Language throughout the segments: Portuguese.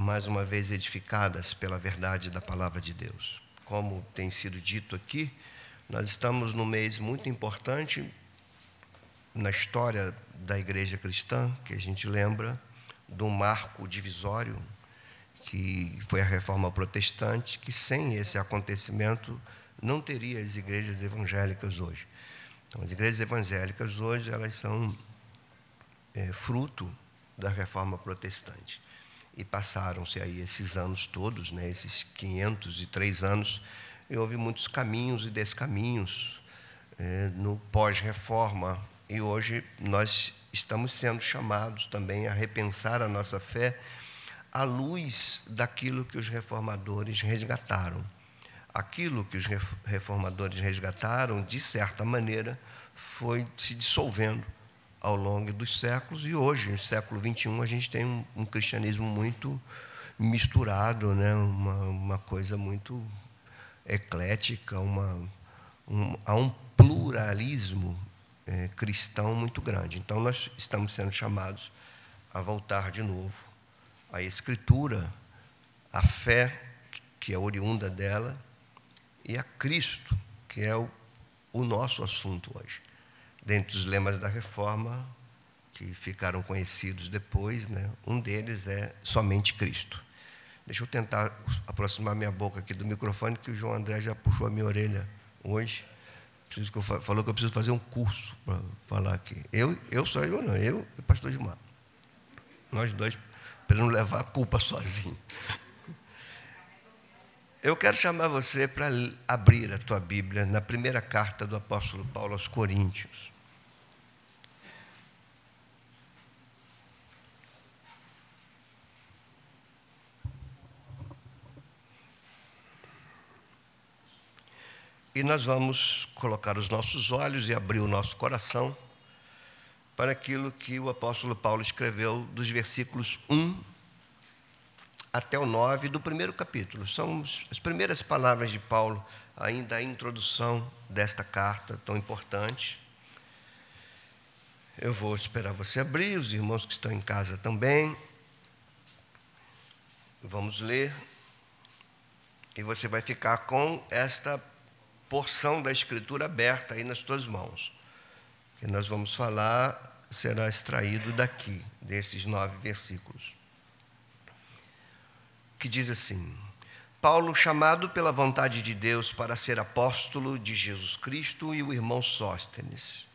mais uma vez edificadas pela verdade da palavra de Deus. Como tem sido dito aqui, nós estamos num mês muito importante na história da igreja cristã, que a gente lembra do marco divisório, que foi a reforma protestante, que sem esse acontecimento não teria as igrejas evangélicas hoje. Então, as igrejas evangélicas hoje elas são é, fruto da reforma protestante. E passaram-se aí esses anos todos, né, esses 503 anos, e houve muitos caminhos e descaminhos é, no pós-reforma. E hoje nós estamos sendo chamados também a repensar a nossa fé à luz daquilo que os reformadores resgataram. Aquilo que os reformadores resgataram, de certa maneira, foi se dissolvendo ao longo dos séculos, e hoje, no século XXI, a gente tem um, um cristianismo muito misturado, né? uma, uma coisa muito eclética, uma, um, há um pluralismo é, cristão muito grande. Então, nós estamos sendo chamados a voltar de novo à Escritura, à fé, que é oriunda dela, e a Cristo, que é o, o nosso assunto hoje. Dentre os lemas da reforma, que ficaram conhecidos depois, né, um deles é somente Cristo. Deixa eu tentar aproximar minha boca aqui do microfone, que o João André já puxou a minha orelha hoje. Que eu falou que eu preciso fazer um curso para falar aqui. Eu, eu sou eu não, eu e o pastor Gilmar. Nós dois, para não levar a culpa sozinho. Eu quero chamar você para abrir a tua Bíblia na primeira carta do apóstolo Paulo aos Coríntios. E nós vamos colocar os nossos olhos e abrir o nosso coração para aquilo que o apóstolo Paulo escreveu dos versículos 1 até o 9 do primeiro capítulo. São as primeiras palavras de Paulo, ainda a introdução desta carta tão importante. Eu vou esperar você abrir, os irmãos que estão em casa também. Vamos ler. E você vai ficar com esta porção da Escritura aberta aí nas suas mãos. Que nós vamos falar será extraído daqui, desses nove versículos que diz assim: Paulo, chamado pela vontade de Deus para ser apóstolo de Jesus Cristo, e o irmão Sóstenes.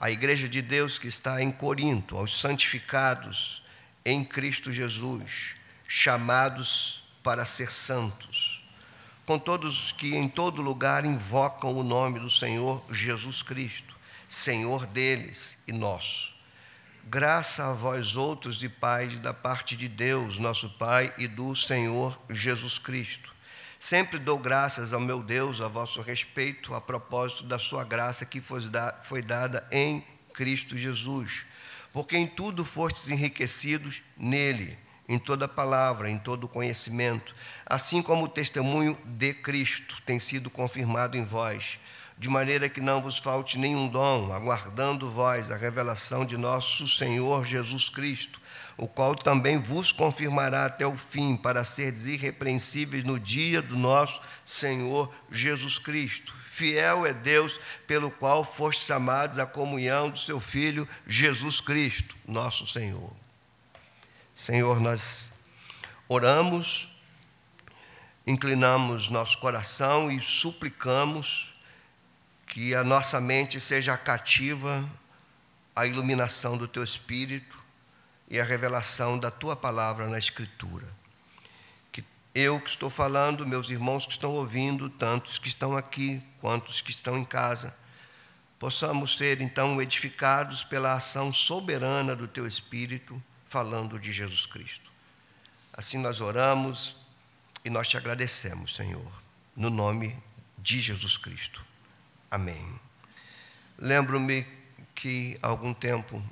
A igreja de Deus que está em Corinto, aos santificados em Cristo Jesus, chamados para ser santos, com todos os que em todo lugar invocam o nome do Senhor Jesus Cristo, Senhor deles e nosso Graça a vós outros e pais da parte de Deus, nosso Pai, e do Senhor Jesus Cristo. Sempre dou graças ao meu Deus a vosso respeito, a propósito da sua graça que foi dada em Cristo Jesus, porque em tudo fostes enriquecidos nele, em toda palavra, em todo conhecimento, assim como o testemunho de Cristo tem sido confirmado em vós de maneira que não vos falte nenhum dom, aguardando vós a revelação de nosso Senhor Jesus Cristo, o qual também vos confirmará até o fim, para seres irrepreensíveis no dia do nosso Senhor Jesus Cristo. Fiel é Deus, pelo qual fostes amados à comunhão do seu Filho Jesus Cristo, nosso Senhor. Senhor, nós oramos, inclinamos nosso coração e suplicamos que a nossa mente seja cativa à iluminação do teu espírito e à revelação da tua palavra na Escritura. Que eu que estou falando, meus irmãos que estão ouvindo, tantos que estão aqui quantos que estão em casa, possamos ser então edificados pela ação soberana do teu espírito, falando de Jesus Cristo. Assim nós oramos e nós te agradecemos, Senhor, no nome de Jesus Cristo. Amém. Lembro-me que algum tempo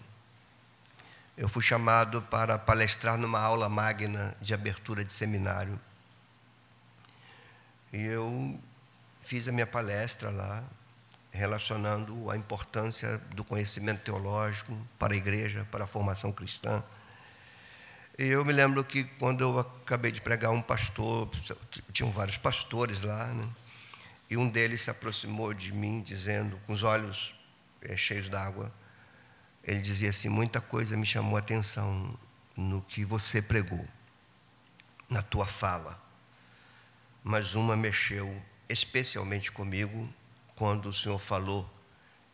eu fui chamado para palestrar numa aula magna de abertura de seminário. E eu fiz a minha palestra lá, relacionando a importância do conhecimento teológico para a igreja, para a formação cristã. E eu me lembro que quando eu acabei de pregar um pastor, tinham vários pastores lá, né? E um deles se aproximou de mim, dizendo, com os olhos é, cheios d'água, ele dizia assim: muita coisa me chamou a atenção no que você pregou, na tua fala, mas uma mexeu especialmente comigo quando o Senhor falou: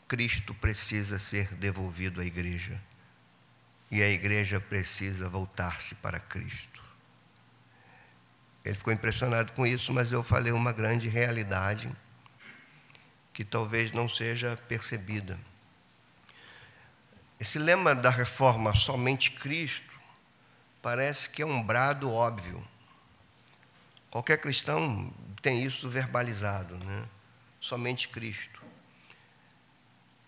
Cristo precisa ser devolvido à igreja e a igreja precisa voltar-se para Cristo. Ele ficou impressionado com isso, mas eu falei uma grande realidade que talvez não seja percebida. Esse lema da reforma somente Cristo parece que é um brado óbvio. Qualquer cristão tem isso verbalizado, né? Somente Cristo.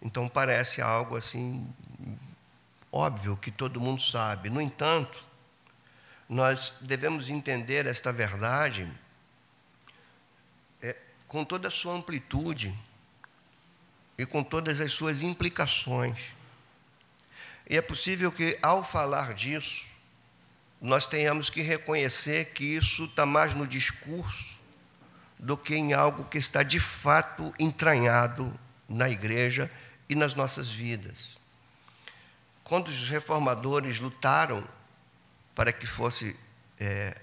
Então parece algo assim óbvio que todo mundo sabe. No entanto, nós devemos entender esta verdade é, com toda a sua amplitude e com todas as suas implicações. E é possível que, ao falar disso, nós tenhamos que reconhecer que isso está mais no discurso do que em algo que está de fato entranhado na igreja e nas nossas vidas. Quando os reformadores lutaram para que fosse é,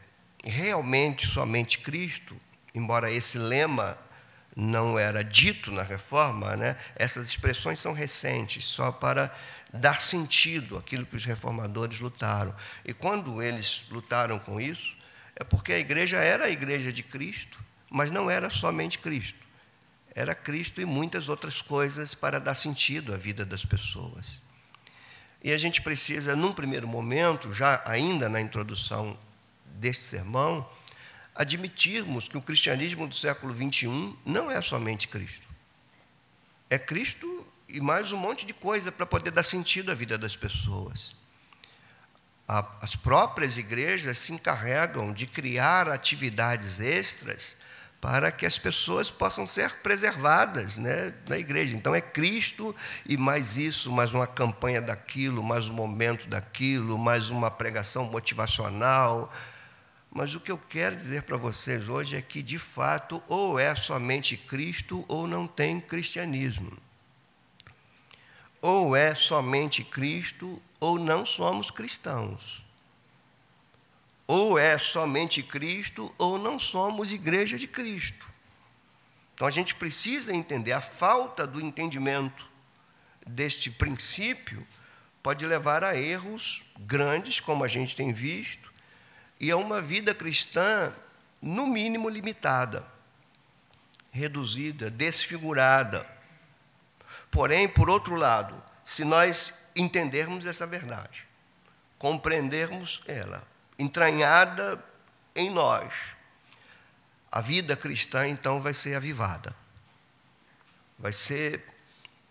realmente somente Cristo, embora esse lema não era dito na reforma, né? essas expressões são recentes, só para dar sentido àquilo que os reformadores lutaram. E quando eles lutaram com isso, é porque a igreja era a igreja de Cristo, mas não era somente Cristo. Era Cristo e muitas outras coisas para dar sentido à vida das pessoas. E a gente precisa, num primeiro momento, já ainda na introdução deste sermão, admitirmos que o cristianismo do século XXI não é somente Cristo. É Cristo e mais um monte de coisa para poder dar sentido à vida das pessoas. As próprias igrejas se encarregam de criar atividades extras para que as pessoas possam ser preservadas né, na igreja. Então é Cristo e mais isso, mais uma campanha daquilo, mais um momento daquilo, mais uma pregação motivacional. Mas o que eu quero dizer para vocês hoje é que, de fato, ou é somente Cristo ou não tem cristianismo. Ou é somente Cristo ou não somos cristãos. Ou é somente Cristo, ou não somos igreja de Cristo. Então a gente precisa entender, a falta do entendimento deste princípio pode levar a erros grandes, como a gente tem visto, e a uma vida cristã, no mínimo, limitada, reduzida, desfigurada. Porém, por outro lado, se nós entendermos essa verdade, compreendermos ela, entranhada em nós, a vida cristã então vai ser avivada, vai ser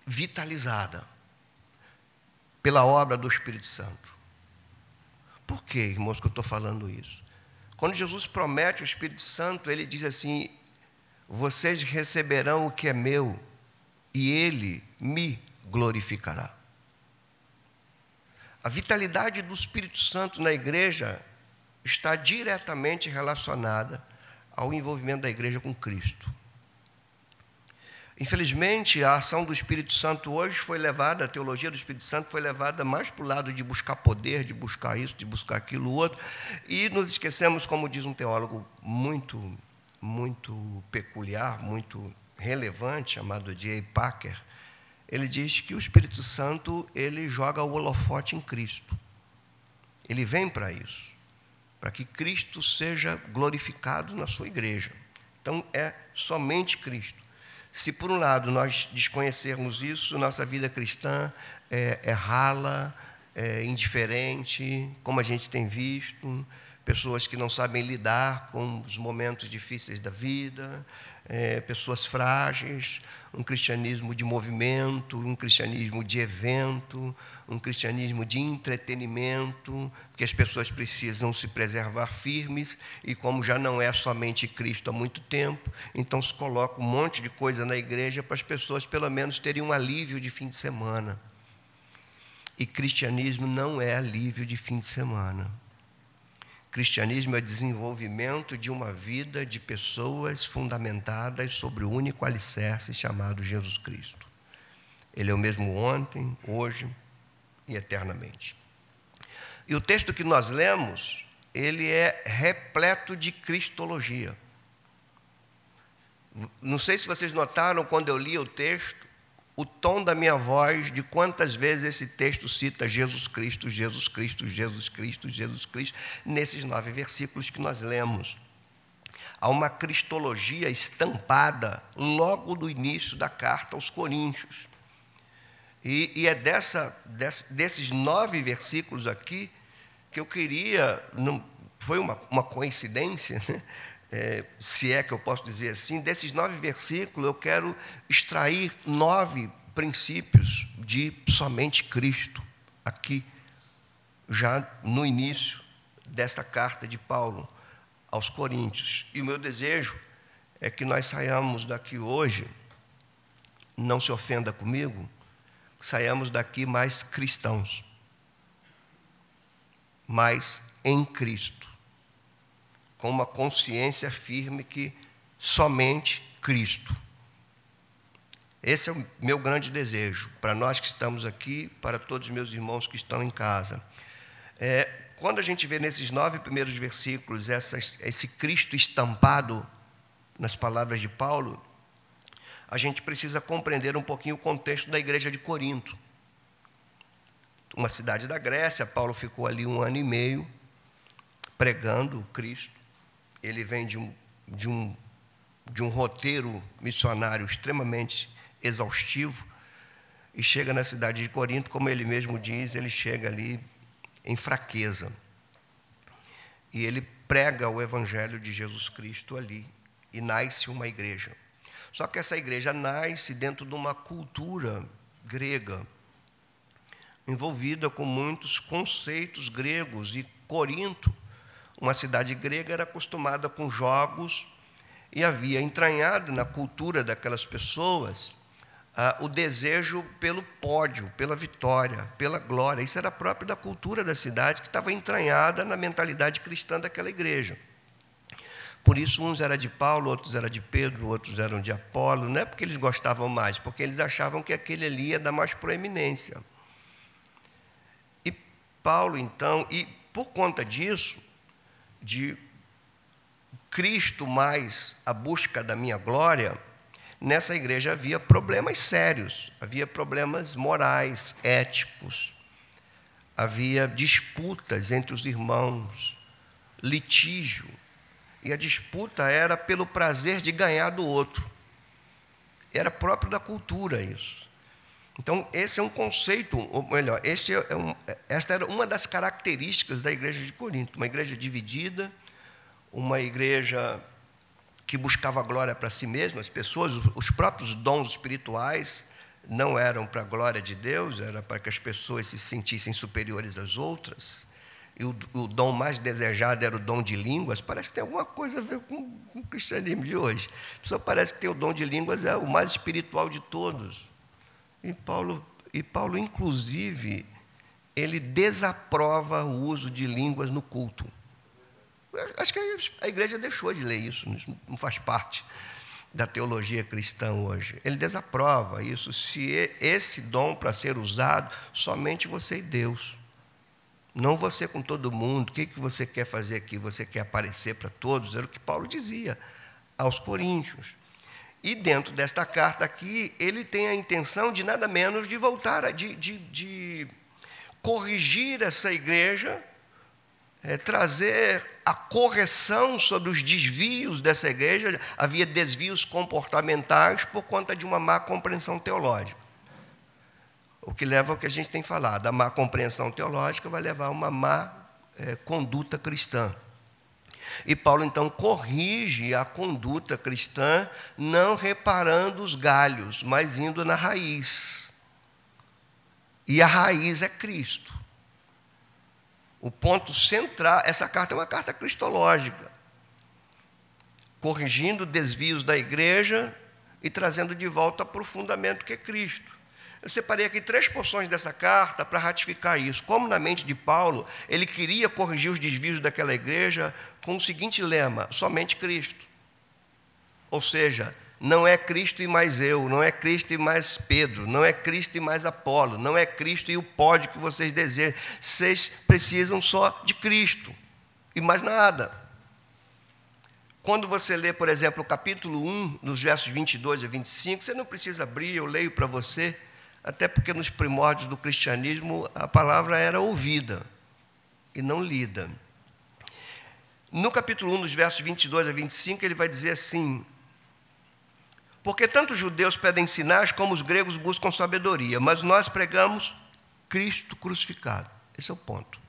vitalizada pela obra do Espírito Santo. Por que, irmãos, que eu estou falando isso? Quando Jesus promete o Espírito Santo, ele diz assim: Vocês receberão o que é meu, e ele me glorificará. A vitalidade do Espírito Santo na igreja está diretamente relacionada ao envolvimento da igreja com Cristo. Infelizmente, a ação do Espírito Santo hoje foi levada, a teologia do Espírito Santo foi levada mais para o lado de buscar poder, de buscar isso, de buscar aquilo outro, e nos esquecemos, como diz um teólogo muito, muito peculiar, muito relevante, chamado J. Packer, ele diz que o Espírito Santo ele joga o holofote em Cristo. Ele vem para isso para que Cristo seja glorificado na sua igreja. Então é somente Cristo. Se por um lado nós desconhecermos isso, nossa vida cristã é, é rala, é indiferente, como a gente tem visto, pessoas que não sabem lidar com os momentos difíceis da vida, é, pessoas frágeis, um cristianismo de movimento, um cristianismo de evento, um cristianismo de entretenimento, que as pessoas precisam se preservar firmes, e como já não é somente Cristo há muito tempo, então se coloca um monte de coisa na igreja para as pessoas pelo menos terem um alívio de fim de semana. E cristianismo não é alívio de fim de semana. Cristianismo é desenvolvimento de uma vida de pessoas fundamentadas sobre o único alicerce chamado Jesus Cristo. Ele é o mesmo ontem, hoje e eternamente. E o texto que nós lemos, ele é repleto de cristologia. Não sei se vocês notaram quando eu li o texto, o tom da minha voz, de quantas vezes esse texto cita Jesus Cristo, Jesus Cristo, Jesus Cristo, Jesus Cristo, nesses nove versículos que nós lemos. Há uma cristologia estampada logo do início da carta aos Coríntios. E, e é dessa, dessa, desses nove versículos aqui que eu queria, não, foi uma, uma coincidência, né? é, se é que eu posso dizer assim, desses nove versículos eu quero extrair nove princípios de somente Cristo, aqui, já no início desta carta de Paulo aos Coríntios. E o meu desejo é que nós saiamos daqui hoje, não se ofenda comigo, saiamos daqui mais cristãos, mais em Cristo com uma consciência firme que somente Cristo. Esse é o meu grande desejo, para nós que estamos aqui, para todos os meus irmãos que estão em casa. É, quando a gente vê nesses nove primeiros versículos essas, esse Cristo estampado nas palavras de Paulo, a gente precisa compreender um pouquinho o contexto da igreja de Corinto. Uma cidade da Grécia, Paulo ficou ali um ano e meio pregando Cristo ele vem de um, de um, de um roteiro missionário extremamente exaustivo e chega na cidade de Corinto, como ele mesmo diz, ele chega ali em fraqueza. E ele prega o evangelho de Jesus Cristo ali e nasce uma igreja. Só que essa igreja nasce dentro de uma cultura grega, envolvida com muitos conceitos gregos, e Corinto uma cidade grega era acostumada com jogos e havia entranhado na cultura daquelas pessoas ah, o desejo pelo pódio, pela vitória, pela glória. Isso era próprio da cultura da cidade, que estava entranhada na mentalidade cristã daquela igreja. Por isso, uns eram de Paulo, outros eram de Pedro, outros eram de Apolo. Não é porque eles gostavam mais, porque eles achavam que aquele ali ia dar mais proeminência. E Paulo, então, e por conta disso, de Cristo mais a busca da minha glória, nessa igreja havia problemas sérios, havia problemas morais, éticos, havia disputas entre os irmãos, litígio, e a disputa era pelo prazer de ganhar do outro. Era próprio da cultura isso. Então, esse é um conceito, ou melhor, é um, esta era uma das características da igreja de Corinto, uma igreja dividida, uma igreja que buscava glória para si mesma, as pessoas, os próprios dons espirituais não eram para a glória de Deus, era para que as pessoas se sentissem superiores às outras. E o, o dom mais desejado era o dom de línguas. Parece que tem alguma coisa a ver com, com o cristianismo de hoje. Pessoa parece que tem o dom de línguas, é o mais espiritual de todos. E Paulo, e Paulo inclusive, ele desaprova o uso de línguas no culto. Acho que a igreja deixou de ler isso, isso não faz parte da teologia cristã hoje. Ele desaprova isso. Se esse dom para ser usado, somente você e Deus. Não você com todo mundo. O que, que você quer fazer aqui? Você quer aparecer para todos? Era o que Paulo dizia aos coríntios. E dentro desta carta aqui, ele tem a intenção de nada menos de voltar, de, de, de corrigir essa igreja, é, trazer a correção sobre os desvios dessa igreja. Havia desvios comportamentais por conta de uma má compreensão teológica. O que leva ao que a gente tem falado. A má compreensão teológica vai levar a uma má é, conduta cristã. E Paulo então corrige a conduta cristã, não reparando os galhos, mas indo na raiz. E a raiz é Cristo. O ponto central, essa carta é uma carta cristológica, corrigindo desvios da igreja e trazendo de volta para o fundamento que é Cristo. Eu separei aqui três porções dessa carta para ratificar isso. Como na mente de Paulo, ele queria corrigir os desvios daquela igreja com o seguinte lema: somente Cristo. Ou seja, não é Cristo e mais eu, não é Cristo e mais Pedro, não é Cristo e mais Apolo, não é Cristo e o pódio que vocês desejam. Vocês precisam só de Cristo e mais nada. Quando você lê, por exemplo, o capítulo 1, nos versos 22 a 25, você não precisa abrir, eu leio para você, até porque nos primórdios do cristianismo a palavra era ouvida e não lida. No capítulo 1, nos versos 22 a 25, ele vai dizer assim: porque tanto os judeus pedem sinais como os gregos buscam sabedoria, mas nós pregamos Cristo crucificado. Esse é o ponto.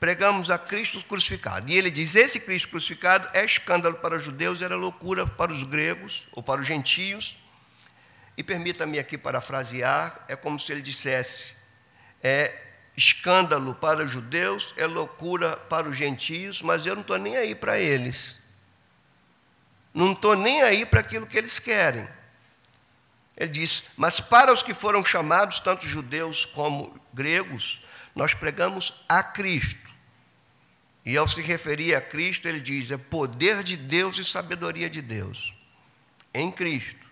Pregamos a Cristo crucificado. E ele diz: esse Cristo crucificado é escândalo para os judeus, era loucura para os gregos ou para os gentios. E permita-me aqui parafrasear: é como se ele dissesse, é escândalo para os judeus, é loucura para os gentios, mas eu não estou nem aí para eles. Não estou nem aí para aquilo que eles querem. Ele diz: Mas para os que foram chamados, tanto judeus como gregos, nós pregamos a Cristo. E ao se referir a Cristo, ele diz: é poder de Deus e sabedoria de Deus em Cristo.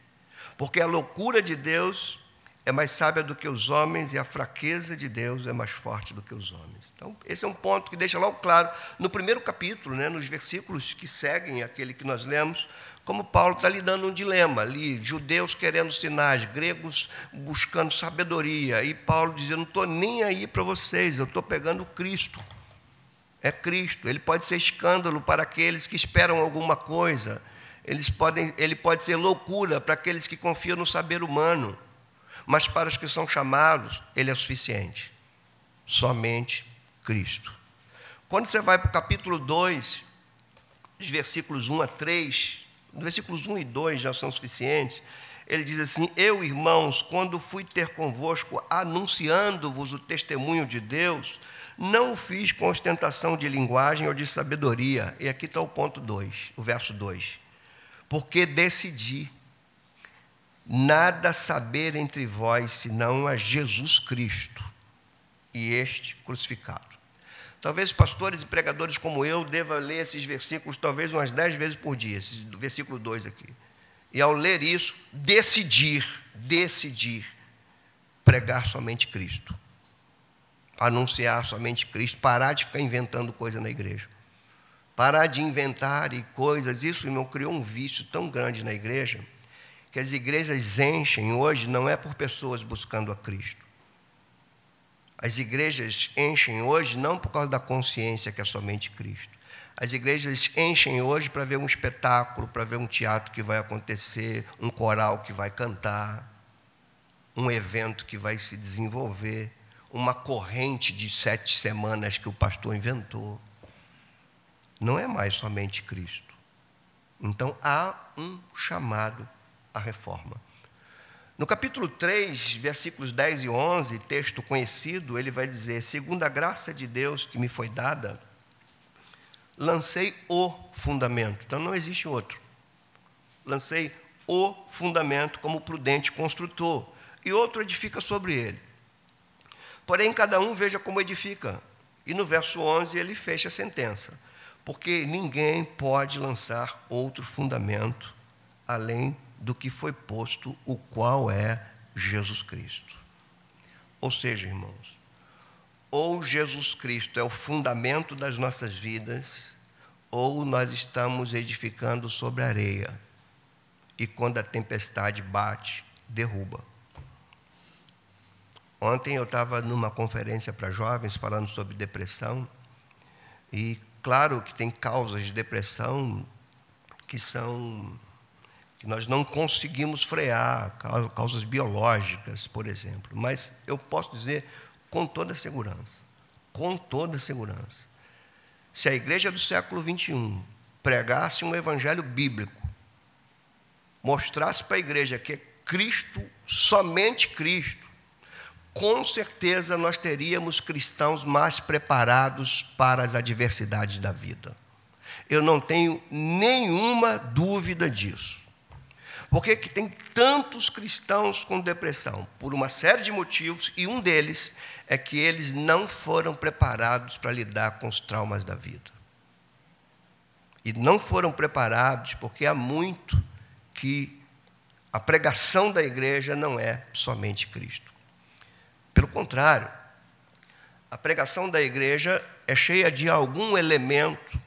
Porque a loucura de Deus é mais sábia do que os homens e a fraqueza de Deus é mais forte do que os homens. Então, esse é um ponto que deixa logo claro no primeiro capítulo, né, nos versículos que seguem aquele que nós lemos, como Paulo está lidando um dilema ali, judeus querendo sinais, gregos buscando sabedoria, e Paulo dizendo: não estou nem aí para vocês, eu estou pegando Cristo. É Cristo, ele pode ser escândalo para aqueles que esperam alguma coisa, eles podem, ele pode ser loucura para aqueles que confiam no saber humano mas para os que são chamados, ele é suficiente. Somente Cristo. Quando você vai para o capítulo 2, os versículos 1 a 3, os versículos 1 e 2 já são suficientes. Ele diz assim: Eu, irmãos, quando fui ter convosco, anunciando-vos o testemunho de Deus, não o fiz com ostentação de linguagem ou de sabedoria. E aqui está o ponto 2, o verso 2. Porque decidi nada saber entre vós senão a Jesus Cristo e este crucificado. Talvez pastores e pregadores como eu deva ler esses versículos talvez umas dez vezes por dia, esse versículo 2 aqui. E ao ler isso, decidir, decidir pregar somente Cristo. Anunciar somente Cristo, parar de ficar inventando coisa na igreja. Parar de inventar e coisas, isso irmão criou um vício tão grande na igreja que as igrejas enchem hoje não é por pessoas buscando a Cristo. As igrejas enchem hoje não por causa da consciência que é somente Cristo. As igrejas enchem hoje para ver um espetáculo, para ver um teatro que vai acontecer, um coral que vai cantar, um evento que vai se desenvolver, uma corrente de sete semanas que o pastor inventou. Não é mais somente Cristo. Então há um chamado a reforma. No capítulo 3, versículos 10 e 11, texto conhecido, ele vai dizer: Segundo a graça de Deus que me foi dada, lancei o fundamento. Então não existe outro. Lancei o fundamento como prudente construtor, e outro edifica sobre ele. Porém, cada um veja como edifica. E no verso 11 ele fecha a sentença: Porque ninguém pode lançar outro fundamento além do que foi posto, o qual é Jesus Cristo. Ou seja, irmãos, ou Jesus Cristo é o fundamento das nossas vidas, ou nós estamos edificando sobre areia. E quando a tempestade bate, derruba. Ontem eu estava numa conferência para jovens falando sobre depressão, e claro que tem causas de depressão que são que nós não conseguimos frear, causas biológicas, por exemplo. Mas eu posso dizer com toda segurança, com toda segurança, se a igreja do século 21 pregasse um evangelho bíblico, mostrasse para a igreja que é Cristo, somente Cristo, com certeza nós teríamos cristãos mais preparados para as adversidades da vida. Eu não tenho nenhuma dúvida disso. Por que, que tem tantos cristãos com depressão? Por uma série de motivos, e um deles é que eles não foram preparados para lidar com os traumas da vida. E não foram preparados porque há muito que a pregação da igreja não é somente Cristo. Pelo contrário, a pregação da igreja é cheia de algum elemento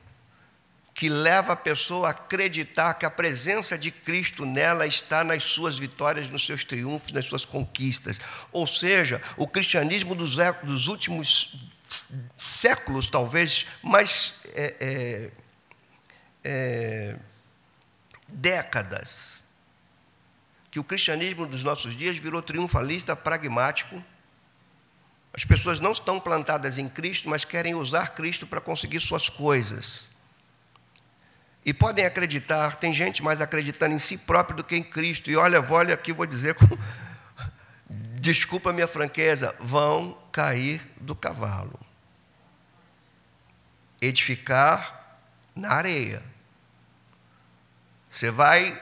que leva a pessoa a acreditar que a presença de Cristo nela está nas suas vitórias, nos seus triunfos, nas suas conquistas. Ou seja, o cristianismo dos, dos últimos séculos, talvez, mais é, é, é, décadas, que o cristianismo dos nossos dias virou triunfalista, pragmático. As pessoas não estão plantadas em Cristo, mas querem usar Cristo para conseguir suas coisas. E podem acreditar, tem gente mais acreditando em si próprio do que em Cristo. E olha, olha aqui, vou dizer com. Desculpa a minha franqueza, vão cair do cavalo. Edificar na areia. Você vai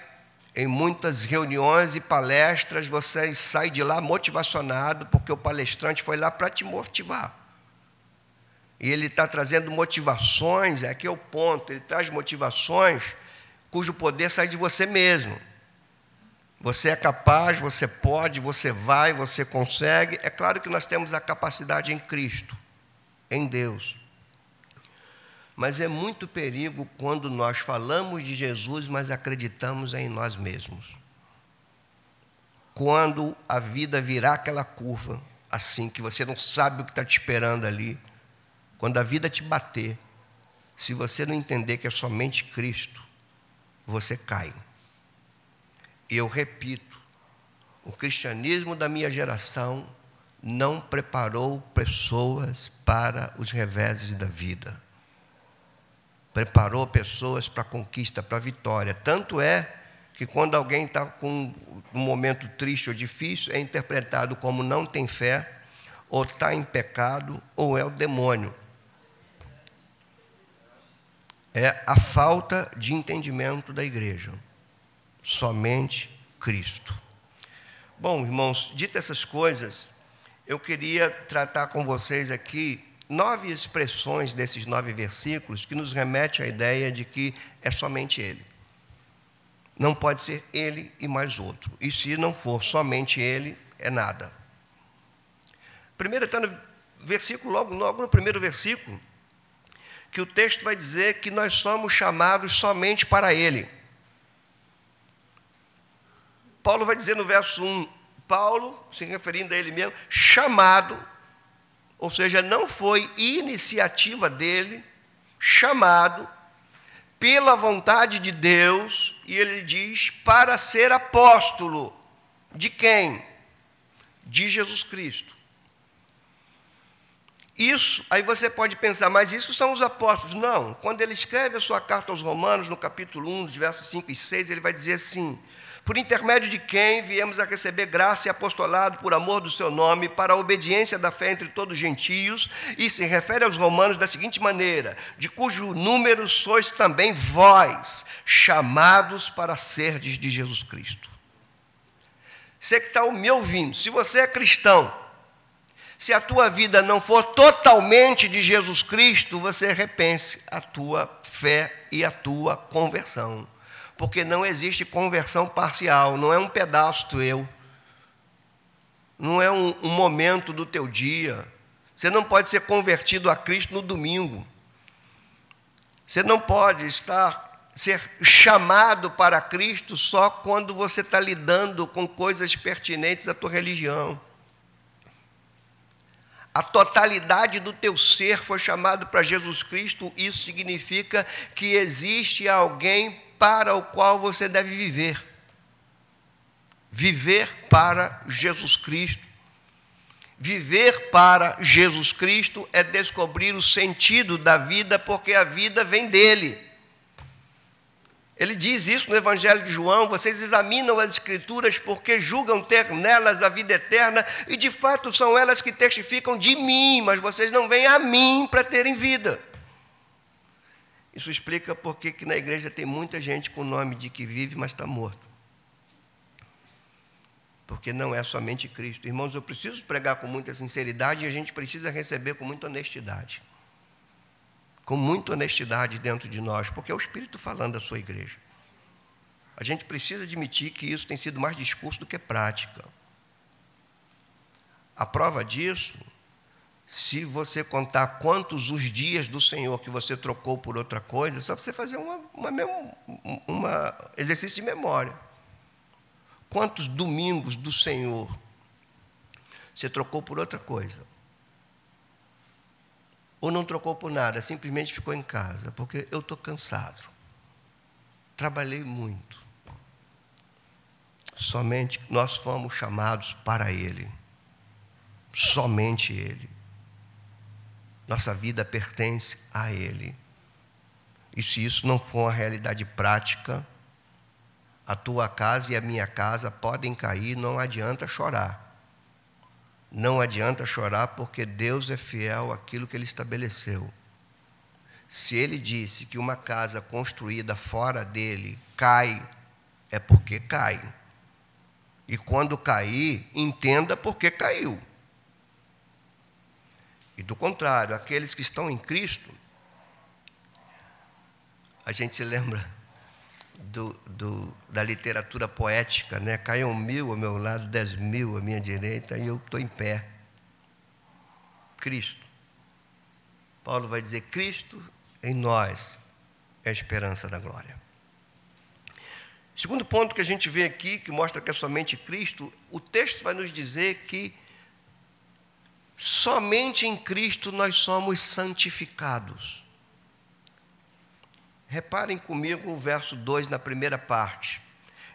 em muitas reuniões e palestras, você sai de lá motivacionado, porque o palestrante foi lá para te motivar. E ele está trazendo motivações, aqui é o ponto, ele traz motivações cujo poder sai de você mesmo. Você é capaz, você pode, você vai, você consegue. É claro que nós temos a capacidade em Cristo, em Deus. Mas é muito perigo quando nós falamos de Jesus, mas acreditamos em nós mesmos. Quando a vida virar aquela curva, assim, que você não sabe o que está te esperando ali, quando a vida te bater, se você não entender que é somente Cristo, você cai. E eu repito, o cristianismo da minha geração não preparou pessoas para os reveses da vida. Preparou pessoas para a conquista, para a vitória. Tanto é que quando alguém está com um momento triste ou difícil, é interpretado como não tem fé, ou está em pecado, ou é o demônio é a falta de entendimento da igreja. Somente Cristo. Bom, irmãos, dito essas coisas, eu queria tratar com vocês aqui nove expressões desses nove versículos que nos remete à ideia de que é somente Ele. Não pode ser Ele e mais outro. E se não for somente Ele, é nada. Primeiro está no versículo, logo, logo no primeiro versículo, que o texto vai dizer que nós somos chamados somente para Ele. Paulo vai dizer no verso 1, Paulo, se referindo a ele mesmo, chamado, ou seja, não foi iniciativa dele, chamado pela vontade de Deus, e ele diz para ser apóstolo. De quem? De Jesus Cristo. Isso, aí você pode pensar, mas isso são os apóstolos. Não, quando ele escreve a sua carta aos Romanos, no capítulo 1, versos 5 e 6, ele vai dizer assim: Por intermédio de quem viemos a receber graça e apostolado por amor do seu nome, para a obediência da fé entre todos os gentios, e se refere aos Romanos da seguinte maneira: De cujo número sois também vós, chamados para serdes de Jesus Cristo. Você que está me ouvindo, se você é cristão, se a tua vida não for totalmente de Jesus Cristo, você repense a tua fé e a tua conversão. Porque não existe conversão parcial, não é um pedaço teu, não é um, um momento do teu dia. Você não pode ser convertido a Cristo no domingo. Você não pode estar ser chamado para Cristo só quando você está lidando com coisas pertinentes à tua religião. A totalidade do teu ser foi chamado para Jesus Cristo, isso significa que existe alguém para o qual você deve viver. Viver para Jesus Cristo. Viver para Jesus Cristo é descobrir o sentido da vida, porque a vida vem dele. Ele diz isso no Evangelho de João: vocês examinam as Escrituras porque julgam ter nelas a vida eterna, e de fato são elas que testificam de mim, mas vocês não vêm a mim para terem vida. Isso explica porque que na igreja tem muita gente com o nome de que vive, mas está morto. porque não é somente Cristo. Irmãos, eu preciso pregar com muita sinceridade e a gente precisa receber com muita honestidade. Com muita honestidade dentro de nós, porque é o Espírito falando da sua igreja. A gente precisa admitir que isso tem sido mais discurso do que prática. A prova disso, se você contar quantos os dias do Senhor que você trocou por outra coisa, é só você fazer uma exercício de memória. Quantos domingos do Senhor você trocou por outra coisa? Ou não trocou por nada, simplesmente ficou em casa, porque eu estou cansado. Trabalhei muito. Somente nós fomos chamados para Ele. Somente Ele. Nossa vida pertence a Ele. E se isso não for uma realidade prática, a tua casa e a minha casa podem cair, não adianta chorar. Não adianta chorar porque Deus é fiel àquilo que Ele estabeleceu. Se Ele disse que uma casa construída fora dele cai, é porque cai. E quando cair, entenda porque caiu. E do contrário, aqueles que estão em Cristo, a gente se lembra do, do, da literatura poética, né? Caiam mil ao meu lado, dez mil à minha direita, e eu estou em pé. Cristo. Paulo vai dizer: Cristo em nós é a esperança da glória. Segundo ponto que a gente vê aqui, que mostra que é somente Cristo, o texto vai nos dizer que somente em Cristo nós somos santificados. Reparem comigo o verso 2 na primeira parte.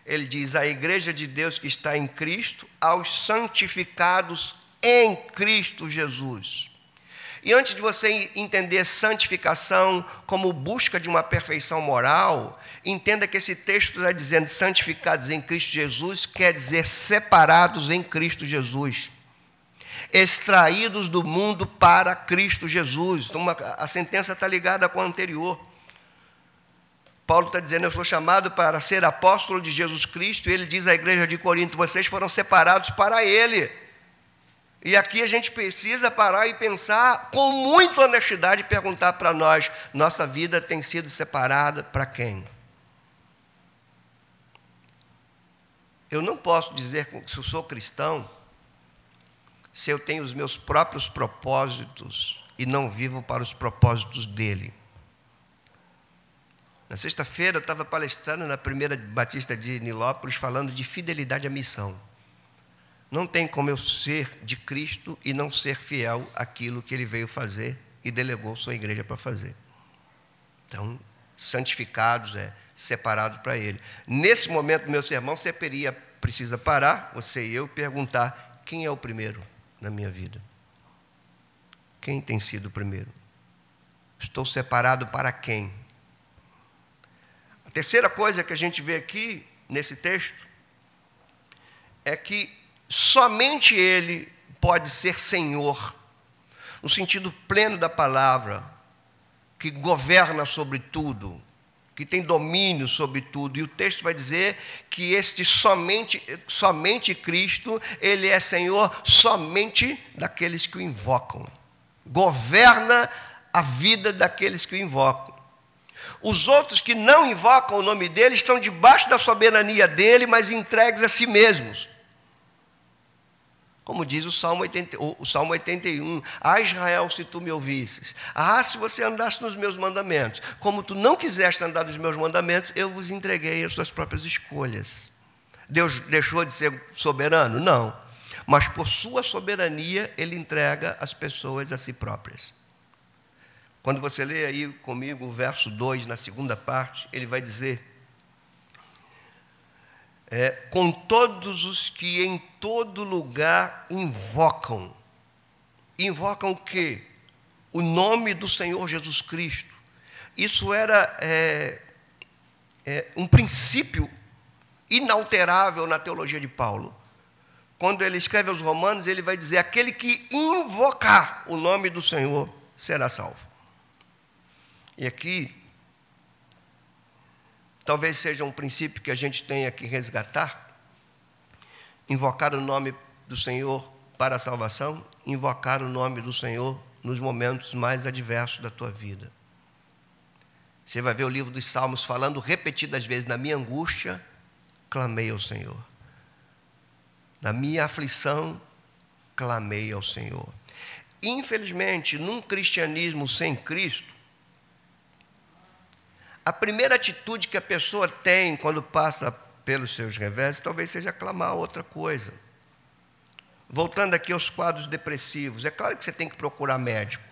Ele diz: A igreja de Deus que está em Cristo, aos santificados em Cristo Jesus. E antes de você entender santificação como busca de uma perfeição moral, entenda que esse texto está dizendo santificados em Cristo Jesus, quer dizer separados em Cristo Jesus, extraídos do mundo para Cristo Jesus. Então, uma, a sentença está ligada com a anterior. Paulo está dizendo: Eu sou chamado para ser apóstolo de Jesus Cristo, e ele diz à igreja de Corinto: Vocês foram separados para Ele. E aqui a gente precisa parar e pensar com muita honestidade e perguntar para nós: nossa vida tem sido separada para quem? Eu não posso dizer que eu sou cristão se eu tenho os meus próprios propósitos e não vivo para os propósitos dele. Na sexta-feira eu estava palestrando na primeira Batista de Nilópolis falando de fidelidade à missão. Não tem como eu ser de Cristo e não ser fiel àquilo que ele veio fazer e delegou sua igreja para fazer. Então, santificados é separado para ele. Nesse momento meu sermão, você precisa parar, você e eu, perguntar quem é o primeiro na minha vida. Quem tem sido o primeiro? Estou separado para quem? A terceira coisa que a gente vê aqui nesse texto é que somente Ele pode ser Senhor, no sentido pleno da palavra, que governa sobre tudo, que tem domínio sobre tudo. E o texto vai dizer que este somente, somente Cristo, Ele é Senhor somente daqueles que o invocam. Governa a vida daqueles que o invocam. Os outros que não invocam o nome dele estão debaixo da soberania dele, mas entregues a si mesmos. Como diz o Salmo, 80, o Salmo 81, Ah Israel, se tu me ouvisses, ah, se você andasse nos meus mandamentos, como tu não quiseste andar nos meus mandamentos, eu vos entreguei as suas próprias escolhas. Deus deixou de ser soberano? Não. Mas por sua soberania, ele entrega as pessoas a si próprias. Quando você lê aí comigo o verso 2, na segunda parte, ele vai dizer: é, Com todos os que em todo lugar invocam. Invocam o quê? O nome do Senhor Jesus Cristo. Isso era é, é, um princípio inalterável na teologia de Paulo. Quando ele escreve aos Romanos, ele vai dizer: aquele que invocar o nome do Senhor será salvo. E aqui, talvez seja um princípio que a gente tenha que resgatar, invocar o nome do Senhor para a salvação, invocar o nome do Senhor nos momentos mais adversos da tua vida. Você vai ver o livro dos Salmos falando repetidas vezes: na minha angústia, clamei ao Senhor. Na minha aflição, clamei ao Senhor. Infelizmente, num cristianismo sem Cristo, a primeira atitude que a pessoa tem quando passa pelos seus reveses talvez seja clamar outra coisa. Voltando aqui aos quadros depressivos, é claro que você tem que procurar médico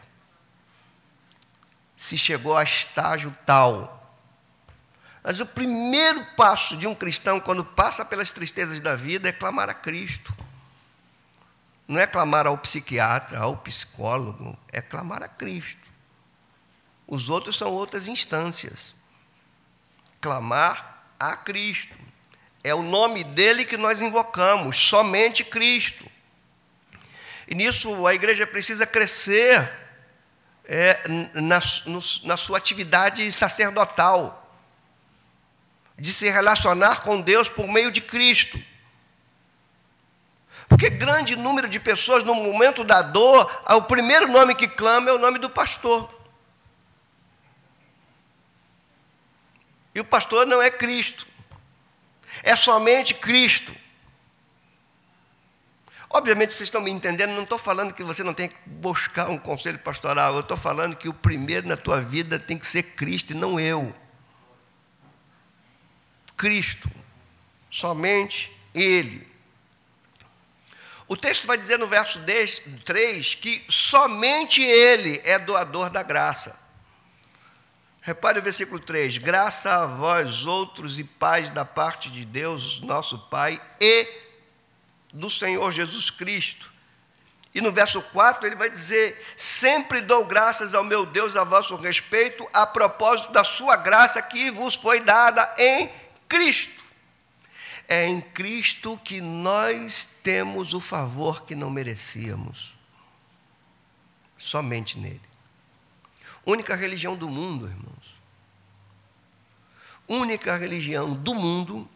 se chegou a estágio tal. Mas o primeiro passo de um cristão, quando passa pelas tristezas da vida, é clamar a Cristo. Não é clamar ao psiquiatra, ao psicólogo, é clamar a Cristo. Os outros são outras instâncias. Clamar a Cristo. É o nome dele que nós invocamos, somente Cristo. E nisso a igreja precisa crescer é, na, no, na sua atividade sacerdotal, de se relacionar com Deus por meio de Cristo. Porque grande número de pessoas, no momento da dor, o primeiro nome que clama é o nome do pastor. E o pastor não é Cristo, é somente Cristo. Obviamente vocês estão me entendendo, não estou falando que você não tem que buscar um conselho pastoral, eu estou falando que o primeiro na tua vida tem que ser Cristo e não eu. Cristo, somente Ele. O texto vai dizer no verso 3 que somente Ele é doador da graça. Repare o versículo 3: Graça a vós outros e paz da parte de Deus, nosso Pai, e do Senhor Jesus Cristo. E no verso 4 ele vai dizer: Sempre dou graças ao meu Deus a vosso respeito, a propósito da sua graça que vos foi dada em Cristo. É em Cristo que nós temos o favor que não merecíamos. Somente nele. Única religião do mundo, irmãos. Única religião do mundo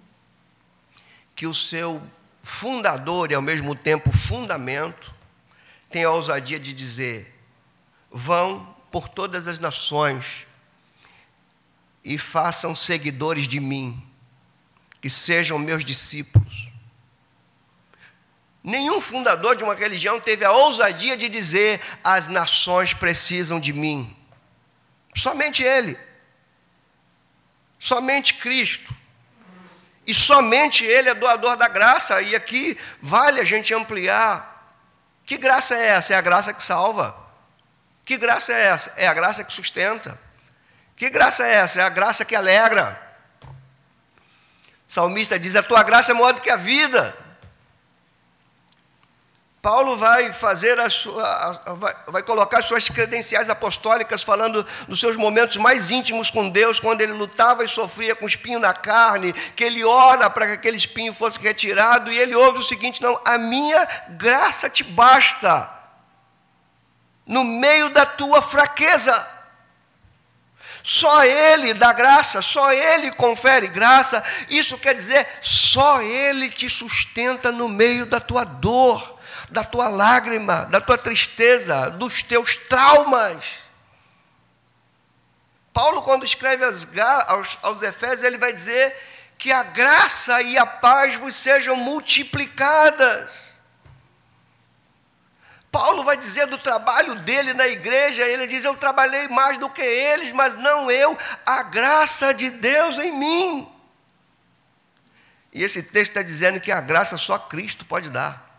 que o seu fundador e ao mesmo tempo fundamento, tem a ousadia de dizer: vão por todas as nações e façam seguidores de mim, que sejam meus discípulos. Nenhum fundador de uma religião teve a ousadia de dizer: as nações precisam de mim. Somente ele. Somente Cristo. E somente Ele é doador da graça. E aqui vale a gente ampliar. Que graça é essa? É a graça que salva. Que graça é essa? É a graça que sustenta. Que graça é essa? É a graça que alegra. O salmista diz: A tua graça é maior do que a vida. Paulo vai fazer a sua, vai, vai, colocar suas credenciais apostólicas falando dos seus momentos mais íntimos com Deus, quando ele lutava e sofria com espinho na carne, que ele ora para que aquele espinho fosse retirado, e ele ouve o seguinte: não, a minha graça te basta, no meio da tua fraqueza. Só Ele dá graça, só Ele confere graça. Isso quer dizer, só Ele te sustenta no meio da tua dor da tua lágrima, da tua tristeza, dos teus traumas. Paulo, quando escreve aos, aos Efésios, ele vai dizer que a graça e a paz vos sejam multiplicadas. Paulo vai dizer do trabalho dele na igreja, ele diz: Eu trabalhei mais do que eles, mas não eu, a graça de Deus em mim. E esse texto está dizendo que a graça só Cristo pode dar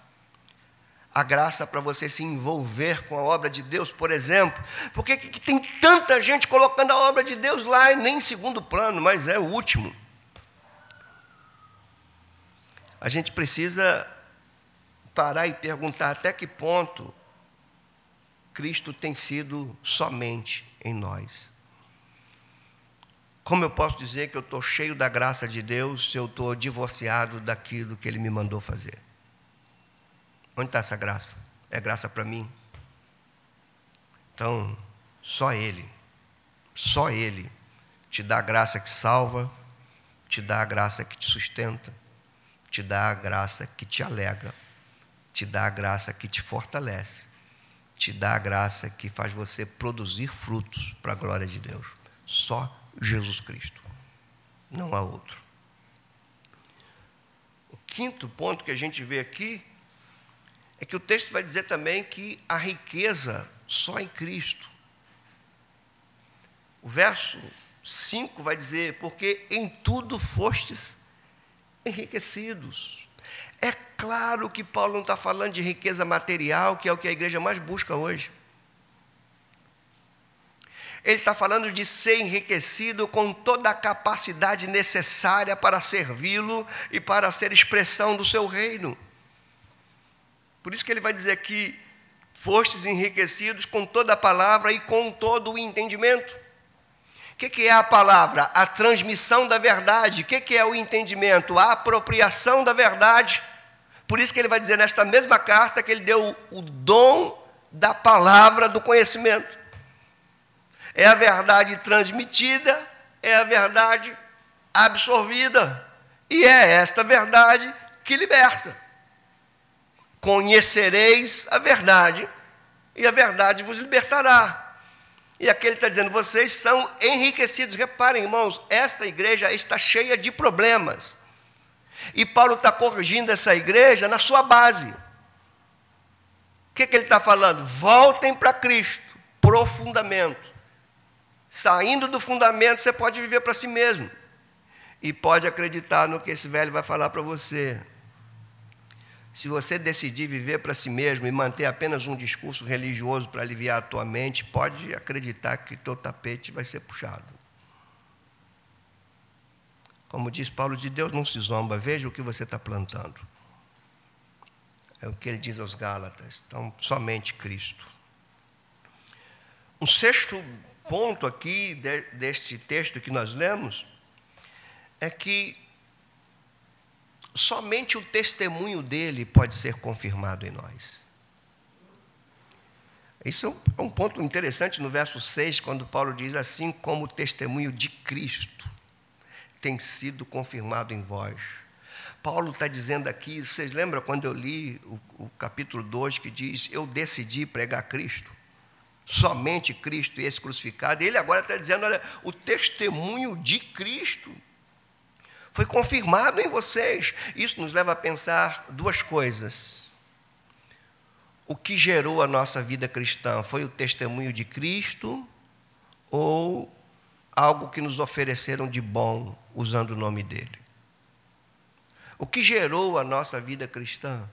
a graça para você se envolver com a obra de Deus, por exemplo. Por que, que tem tanta gente colocando a obra de Deus lá, nem em segundo plano, mas é o último? A gente precisa parar e perguntar até que ponto Cristo tem sido somente em nós. Como eu posso dizer que eu estou cheio da graça de Deus se eu estou divorciado daquilo que Ele me mandou fazer? Onde está essa graça? É graça para mim? Então, só Ele, só Ele te dá a graça que salva, te dá a graça que te sustenta, te dá a graça que te alegra, te dá a graça que te fortalece, te dá a graça que faz você produzir frutos para a glória de Deus. Só Jesus Cristo, não há outro. O quinto ponto que a gente vê aqui é que o texto vai dizer também que a riqueza só em Cristo. O verso 5 vai dizer: Porque em tudo fostes enriquecidos. É claro que Paulo não está falando de riqueza material, que é o que a igreja mais busca hoje. Ele está falando de ser enriquecido com toda a capacidade necessária para servi-lo e para ser expressão do seu reino. Por isso que ele vai dizer aqui: fostes enriquecidos com toda a palavra e com todo o entendimento. O que, é a palavra? A transmissão da verdade. O que é o entendimento? A apropriação da verdade. Por isso que ele vai dizer nesta mesma carta que ele deu o dom da palavra do conhecimento. É a verdade transmitida, é a verdade absorvida. E é esta verdade que liberta. Conhecereis a verdade, e a verdade vos libertará. E aqui ele está dizendo: vocês são enriquecidos. Reparem, irmãos, esta igreja está cheia de problemas. E Paulo está corrigindo essa igreja na sua base. O que, que ele está falando? Voltem para Cristo, profundamento. Saindo do fundamento, você pode viver para si mesmo. E pode acreditar no que esse velho vai falar para você. Se você decidir viver para si mesmo e manter apenas um discurso religioso para aliviar a tua mente, pode acreditar que teu tapete vai ser puxado. Como diz Paulo, de Deus não se zomba, veja o que você está plantando. É o que ele diz aos Gálatas. Então, somente Cristo. Um sexto ponto aqui deste texto que nós lemos é que somente o testemunho dele pode ser confirmado em nós. Isso é um ponto interessante no verso 6, quando Paulo diz assim: como o testemunho de Cristo tem sido confirmado em vós. Paulo está dizendo aqui, vocês lembram quando eu li o, o capítulo 2 que diz: Eu decidi pregar Cristo, somente Cristo e esse crucificado. Ele agora está dizendo: olha, o testemunho de Cristo foi confirmado em vocês. Isso nos leva a pensar duas coisas. O que gerou a nossa vida cristã foi o testemunho de Cristo ou algo que nos ofereceram de bom usando o nome dele? O que gerou a nossa vida cristã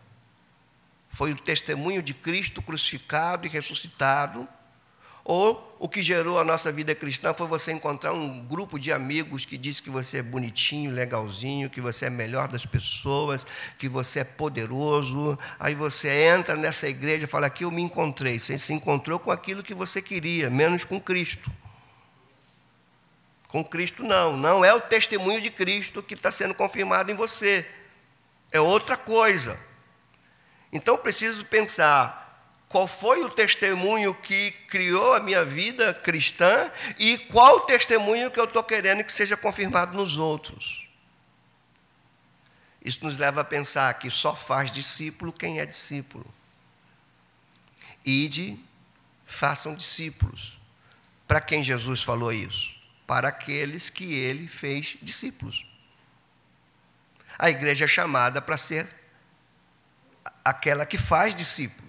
foi o testemunho de Cristo crucificado e ressuscitado ou o que gerou a nossa vida cristã foi você encontrar um grupo de amigos que diz que você é bonitinho, legalzinho, que você é melhor das pessoas, que você é poderoso. Aí você entra nessa igreja e fala: Aqui eu me encontrei. Você se encontrou com aquilo que você queria, menos com Cristo. Com Cristo, não. Não é o testemunho de Cristo que está sendo confirmado em você. É outra coisa. Então preciso pensar qual foi o testemunho que criou a minha vida cristã e qual o testemunho que eu estou querendo que seja confirmado nos outros. Isso nos leva a pensar que só faz discípulo quem é discípulo. Ide, façam discípulos. Para quem Jesus falou isso? Para aqueles que ele fez discípulos. A igreja é chamada para ser aquela que faz discípulos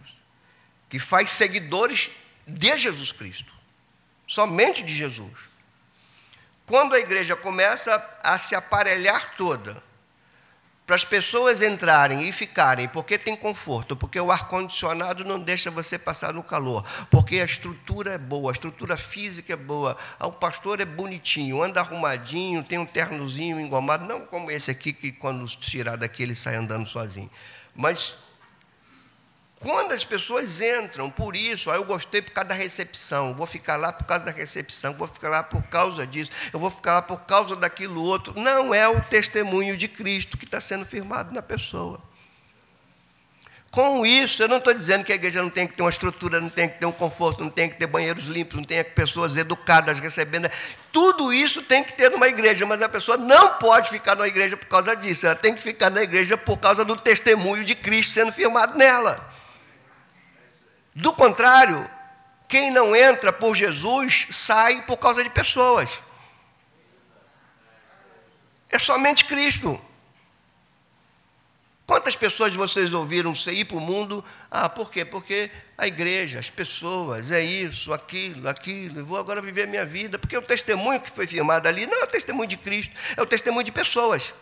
que faz seguidores de Jesus Cristo, somente de Jesus. Quando a igreja começa a se aparelhar toda, para as pessoas entrarem e ficarem, porque tem conforto, porque o ar-condicionado não deixa você passar no calor, porque a estrutura é boa, a estrutura física é boa, ah, o pastor é bonitinho, anda arrumadinho, tem um ternozinho engomado, não como esse aqui, que quando tirar daqui ele sai andando sozinho, mas quando as pessoas entram por isso, aí eu gostei por causa da recepção, vou ficar lá por causa da recepção, vou ficar lá por causa disso, eu vou ficar lá por causa daquilo outro. Não é o testemunho de Cristo que está sendo firmado na pessoa. Com isso, eu não estou dizendo que a igreja não tem que ter uma estrutura, não tem que ter um conforto, não tem que ter banheiros limpos, não tem que ter pessoas educadas recebendo. Tudo isso tem que ter numa igreja, mas a pessoa não pode ficar na igreja por causa disso. Ela tem que ficar na igreja por causa do testemunho de Cristo sendo firmado nela. Do contrário, quem não entra por Jesus sai por causa de pessoas. É somente Cristo. Quantas pessoas vocês ouviram ir para o mundo? Ah, por quê? Porque a igreja, as pessoas, é isso, aquilo, aquilo, eu vou agora viver a minha vida. Porque o testemunho que foi firmado ali não é o testemunho de Cristo, é o testemunho de pessoas.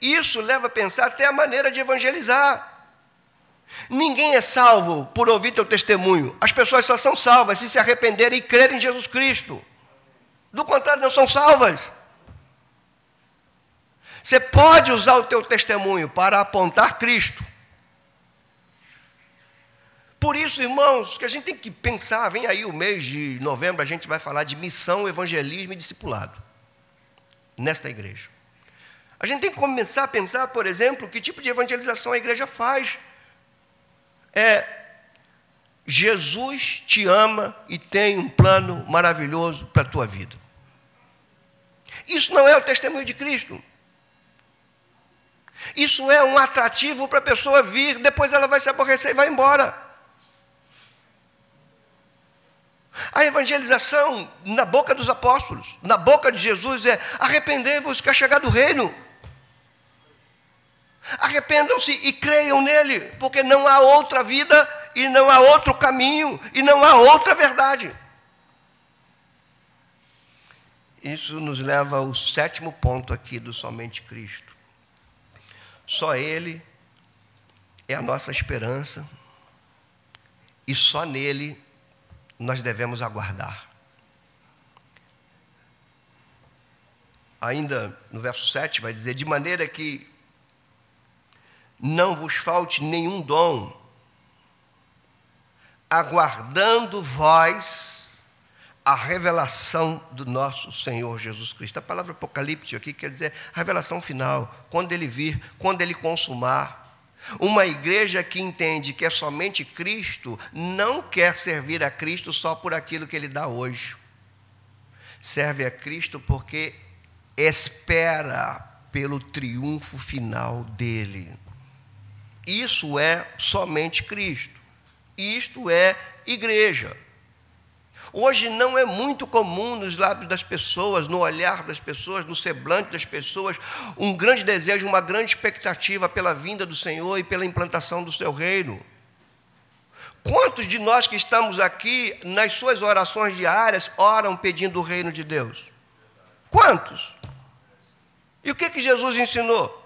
Isso leva a pensar até a maneira de evangelizar. Ninguém é salvo por ouvir teu testemunho. As pessoas só são salvas se se arrependerem e crerem em Jesus Cristo. Do contrário, não são salvas. Você pode usar o teu testemunho para apontar Cristo. Por isso, irmãos, que a gente tem que pensar, vem aí o mês de novembro, a gente vai falar de missão, evangelismo e discipulado nesta igreja. A gente tem que começar a pensar, por exemplo, que tipo de evangelização a igreja faz. É Jesus te ama e tem um plano maravilhoso para a tua vida. Isso não é o testemunho de Cristo. Isso é um atrativo para a pessoa vir, depois ela vai se aborrecer e vai embora. A evangelização na boca dos apóstolos, na boca de Jesus é: arrependei-vos que é chegado o reino. Arrependam-se e creiam nele, porque não há outra vida e não há outro caminho e não há outra verdade. Isso nos leva ao sétimo ponto aqui do somente Cristo. Só Ele é a nossa esperança e só nele nós devemos aguardar. Ainda no verso 7 vai dizer: De maneira que não vos falte nenhum dom, aguardando vós a revelação do nosso Senhor Jesus Cristo. A palavra Apocalipse aqui quer dizer a revelação final, quando ele vir, quando ele consumar. Uma igreja que entende que é somente Cristo, não quer servir a Cristo só por aquilo que ele dá hoje. Serve a Cristo porque espera pelo triunfo final dele. Isso é somente Cristo. Isto é igreja. Hoje não é muito comum nos lábios das pessoas, no olhar das pessoas, no semblante das pessoas, um grande desejo, uma grande expectativa pela vinda do Senhor e pela implantação do seu reino. Quantos de nós que estamos aqui, nas suas orações diárias, oram pedindo o reino de Deus? Quantos? E o que, que Jesus ensinou?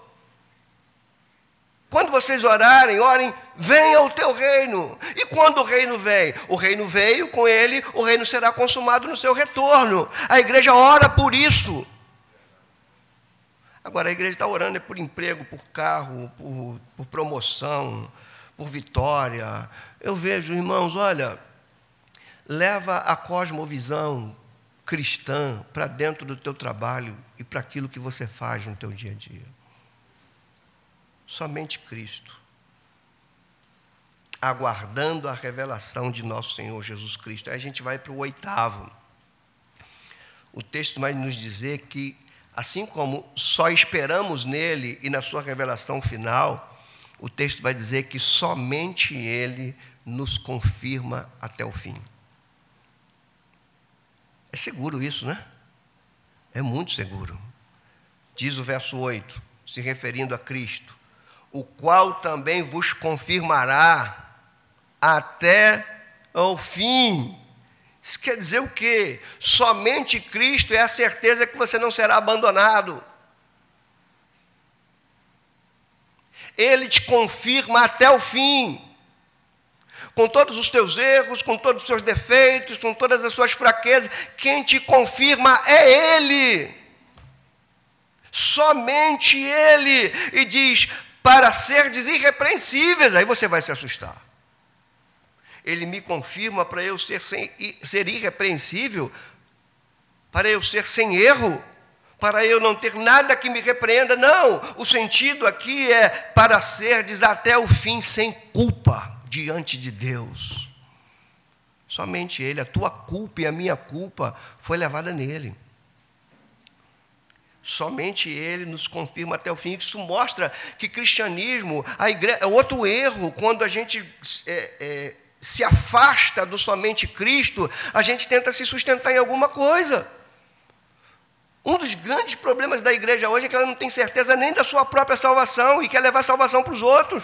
Quando vocês orarem, orem, venha o teu reino. E quando o reino vem? O reino veio, com ele o reino será consumado no seu retorno. A igreja ora por isso. Agora, a igreja está orando é por emprego, por carro, por, por promoção, por vitória. Eu vejo, irmãos, olha, leva a cosmovisão cristã para dentro do teu trabalho e para aquilo que você faz no teu dia a dia. Somente Cristo. Aguardando a revelação de nosso Senhor Jesus Cristo. Aí a gente vai para o oitavo. O texto vai nos dizer que, assim como só esperamos nele e na sua revelação final, o texto vai dizer que somente ele nos confirma até o fim. É seguro isso, né? É muito seguro. Diz o verso 8, se referindo a Cristo: o qual também vos confirmará até o fim. Isso quer dizer o quê? Somente Cristo é a certeza que você não será abandonado. Ele te confirma até o fim. Com todos os teus erros, com todos os seus defeitos, com todas as suas fraquezas, quem te confirma é Ele. Somente Ele. E diz: para serdes irrepreensíveis. Aí você vai se assustar. Ele me confirma para eu ser, sem, ser irrepreensível, para eu ser sem erro, para eu não ter nada que me repreenda. Não, o sentido aqui é para serdes até o fim sem culpa diante de Deus. Somente Ele, a tua culpa e a minha culpa foi levada nele. Somente Ele nos confirma até o fim. Isso mostra que cristianismo, a igreja, é outro erro quando a gente é, é, se afasta do somente Cristo, a gente tenta se sustentar em alguma coisa. Um dos grandes problemas da igreja hoje é que ela não tem certeza nem da sua própria salvação e quer levar salvação para os outros.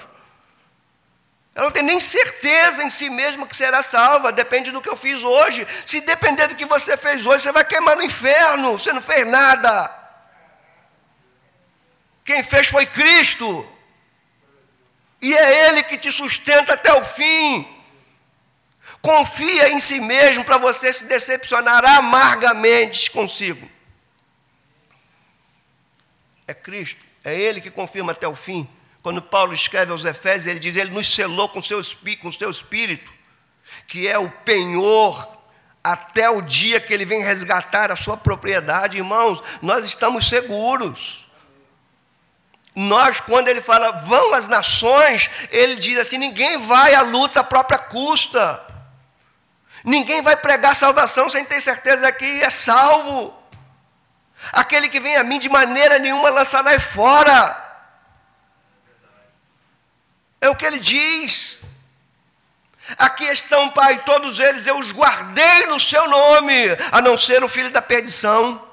Ela não tem nem certeza em si mesma que será salva, depende do que eu fiz hoje. Se depender do que você fez hoje, você vai queimar no inferno, você não fez nada. Quem fez foi Cristo, e é Ele que te sustenta até o fim. Confia em si mesmo para você se decepcionar amargamente consigo é Cristo, é Ele que confirma até o fim. Quando Paulo escreve aos Efésios, ele diz: Ele nos selou com, seu, com o seu espírito, que é o penhor até o dia que ele vem resgatar a sua propriedade. Irmãos, nós estamos seguros. Nós, quando ele fala, vão as nações, ele diz assim: ninguém vai à luta à própria custa. Ninguém vai pregar salvação sem ter certeza que é salvo. Aquele que vem a mim de maneira nenhuma lançará fora. É o que ele diz. Aqui estão, Pai, todos eles eu os guardei no seu nome, a não ser o filho da perdição.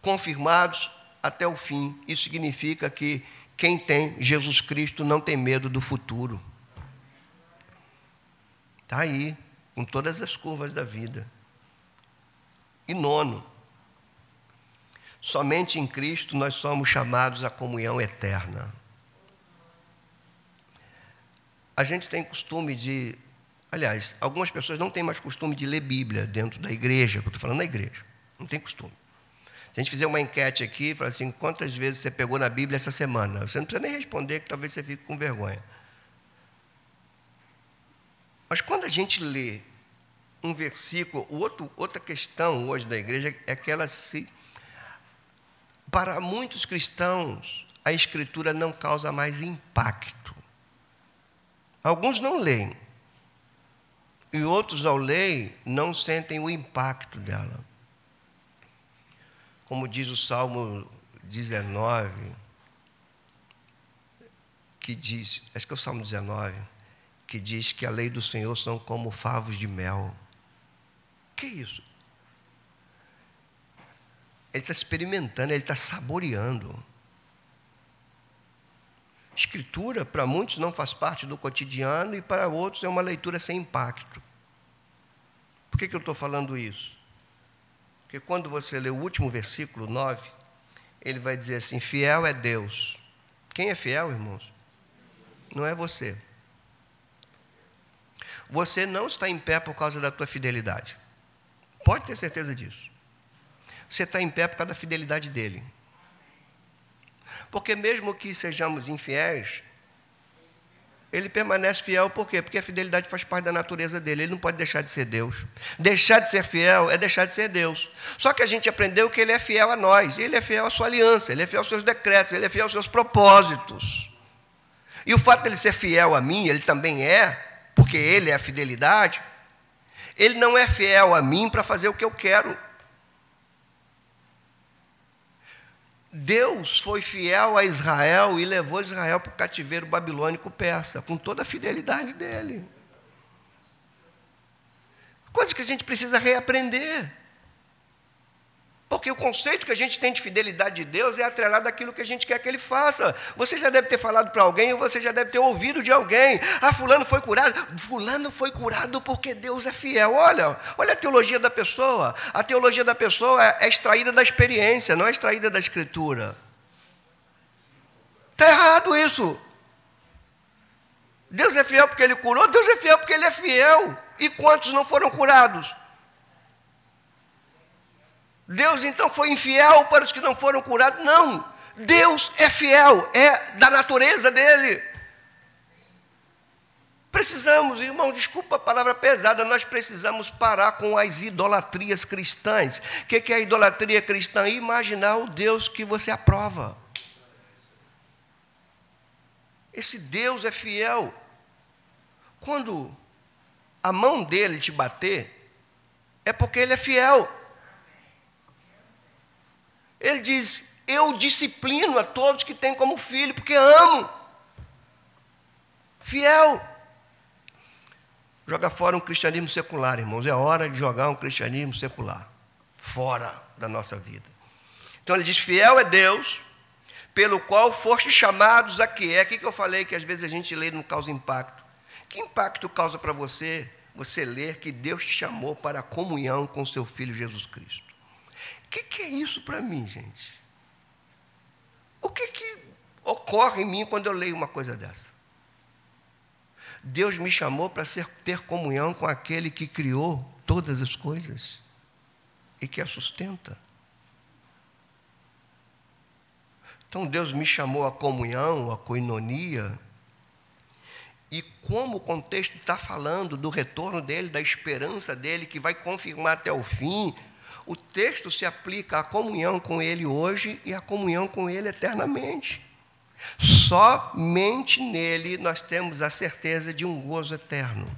Confirmados até o fim. Isso significa que quem tem Jesus Cristo não tem medo do futuro. Está aí, com todas as curvas da vida. E nono, somente em Cristo nós somos chamados à comunhão eterna. A gente tem costume de. Aliás, algumas pessoas não têm mais costume de ler Bíblia dentro da igreja, eu estou falando da igreja. Não tem costume. Se a gente fizer uma enquete aqui, falar assim, quantas vezes você pegou na Bíblia essa semana? Você não precisa nem responder, que talvez você fique com vergonha. Mas quando a gente lê um versículo, outro, outra questão hoje da igreja é que ela se. Para muitos cristãos, a escritura não causa mais impacto. Alguns não leem. E outros, ao ler, não sentem o impacto dela. Como diz o Salmo 19, que diz, acho que é o Salmo 19, que diz que a lei do Senhor são como favos de mel que isso? Ele está experimentando, ele está saboreando. Escritura, para muitos, não faz parte do cotidiano e para outros é uma leitura sem impacto. Por que, que eu estou falando isso? Porque quando você lê o último versículo 9, ele vai dizer assim: Fiel é Deus. Quem é fiel, irmãos? Não é você. Você não está em pé por causa da tua fidelidade. Pode ter certeza disso. Você está em pé por causa da fidelidade dele. Porque mesmo que sejamos infiéis, ele permanece fiel por quê? Porque a fidelidade faz parte da natureza dele, ele não pode deixar de ser Deus. Deixar de ser fiel é deixar de ser Deus. Só que a gente aprendeu que ele é fiel a nós, ele é fiel à sua aliança, ele é fiel aos seus decretos, ele é fiel aos seus propósitos. E o fato dele ser fiel a mim, ele também é, porque ele é a fidelidade, ele não é fiel a mim para fazer o que eu quero. Deus foi fiel a Israel e levou Israel para o cativeiro babilônico persa, com toda a fidelidade dele. Coisa que a gente precisa reaprender. Porque o conceito que a gente tem de fidelidade de Deus é atrelado àquilo que a gente quer que Ele faça. Você já deve ter falado para alguém, ou você já deve ter ouvido de alguém. Ah, fulano foi curado. Fulano foi curado porque Deus é fiel. Olha, olha a teologia da pessoa. A teologia da pessoa é, é extraída da experiência, não é extraída da escritura. Está errado isso. Deus é fiel porque Ele curou, Deus é fiel porque Ele é fiel. E quantos não foram curados? Deus então foi infiel para os que não foram curados? Não. Deus é fiel, é da natureza dele. Precisamos, irmão, desculpa a palavra pesada, nós precisamos parar com as idolatrias cristãs. O que é a idolatria cristã? Imaginar o Deus que você aprova. Esse Deus é fiel. Quando a mão dele te bater, é porque ele é fiel. Ele diz: Eu disciplino a todos que têm como filho, porque amo. Fiel. Joga fora um cristianismo secular, irmãos. É hora de jogar um cristianismo secular fora da nossa vida. Então ele diz: Fiel é Deus, pelo qual foste chamados a que é. O que eu falei que às vezes a gente lê não causa impacto? Que impacto causa para você você ler que Deus te chamou para a comunhão com seu Filho Jesus Cristo? Que, que é isso para mim, gente? O que, que ocorre em mim quando eu leio uma coisa dessa? Deus me chamou para ter comunhão com aquele que criou todas as coisas e que a sustenta. Então Deus me chamou à comunhão, à coinonia. E como o contexto está falando do retorno dele, da esperança dele, que vai confirmar até o fim, o texto se aplica à comunhão com ele hoje e à comunhão com ele eternamente. Somente nele nós temos a certeza de um gozo eterno.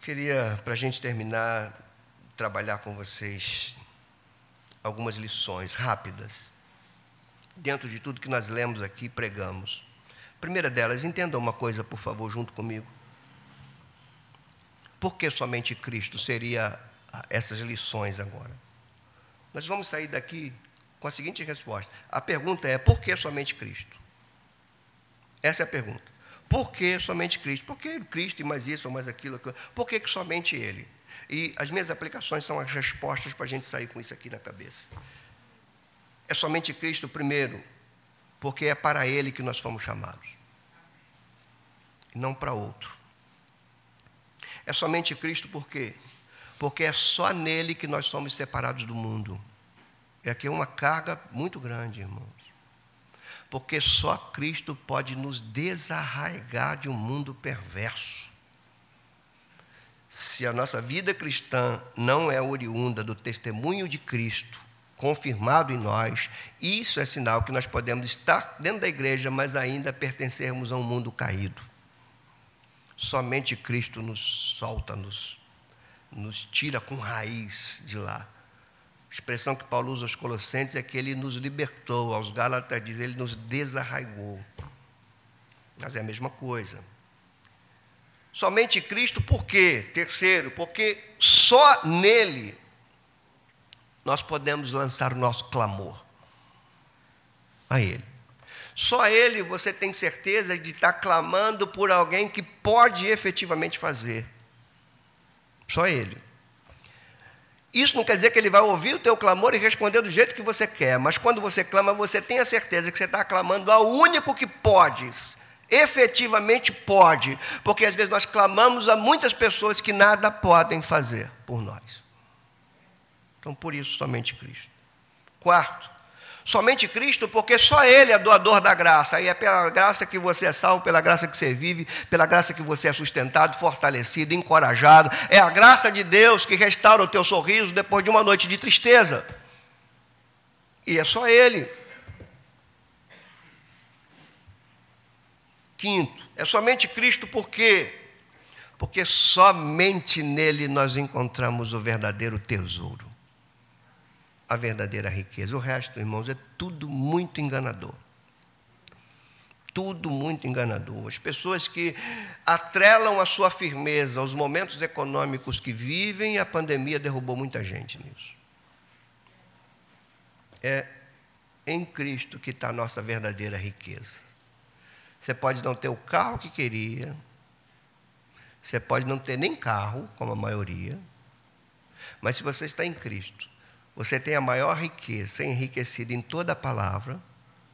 Queria, para a gente terminar, trabalhar com vocês algumas lições rápidas, dentro de tudo que nós lemos aqui e pregamos. primeira delas, entenda uma coisa, por favor, junto comigo. Por que somente Cristo seria essas lições agora? Nós vamos sair daqui com a seguinte resposta: a pergunta é: por que somente Cristo? Essa é a pergunta. Por que somente Cristo? Por que Cristo e mais isso ou mais aquilo? aquilo? Por que, que somente Ele? E as minhas aplicações são as respostas para a gente sair com isso aqui na cabeça. É somente Cristo, primeiro, porque é para Ele que nós fomos chamados, e não para outro. É somente Cristo por quê? Porque é só nele que nós somos separados do mundo. É aqui uma carga muito grande, irmãos. Porque só Cristo pode nos desarraigar de um mundo perverso. Se a nossa vida cristã não é oriunda do testemunho de Cristo, confirmado em nós, isso é sinal que nós podemos estar dentro da igreja, mas ainda pertencermos a um mundo caído. Somente Cristo nos solta, nos, nos tira com raiz de lá expressão que Paulo usa aos Colossenses é que ele nos libertou, aos Gálatas diz, ele nos desarraigou. Mas é a mesma coisa. Somente Cristo, por quê? Terceiro, porque só nele nós podemos lançar o nosso clamor a Ele. Só Ele você tem certeza de estar clamando por alguém que pode efetivamente fazer. Só Ele. Isso não quer dizer que ele vai ouvir o teu clamor e responder do jeito que você quer, mas quando você clama, você tem a certeza que você está clamando ao único que podes, efetivamente pode, porque às vezes nós clamamos a muitas pessoas que nada podem fazer por nós. Então, por isso, somente Cristo. Quarto, Somente Cristo, porque só Ele é doador da graça. E é pela graça que você é salvo, pela graça que você vive, pela graça que você é sustentado, fortalecido, encorajado. É a graça de Deus que restaura o teu sorriso depois de uma noite de tristeza. E é só Ele. Quinto, é somente Cristo por quê? Porque somente nele nós encontramos o verdadeiro tesouro a verdadeira riqueza. O resto, irmãos, é tudo muito enganador. Tudo muito enganador. As pessoas que atrelam a sua firmeza aos momentos econômicos que vivem, a pandemia derrubou muita gente nisso. É em Cristo que está a nossa verdadeira riqueza. Você pode não ter o carro que queria, você pode não ter nem carro, como a maioria, mas se você está em Cristo, você tem a maior riqueza, enriquecida em toda a palavra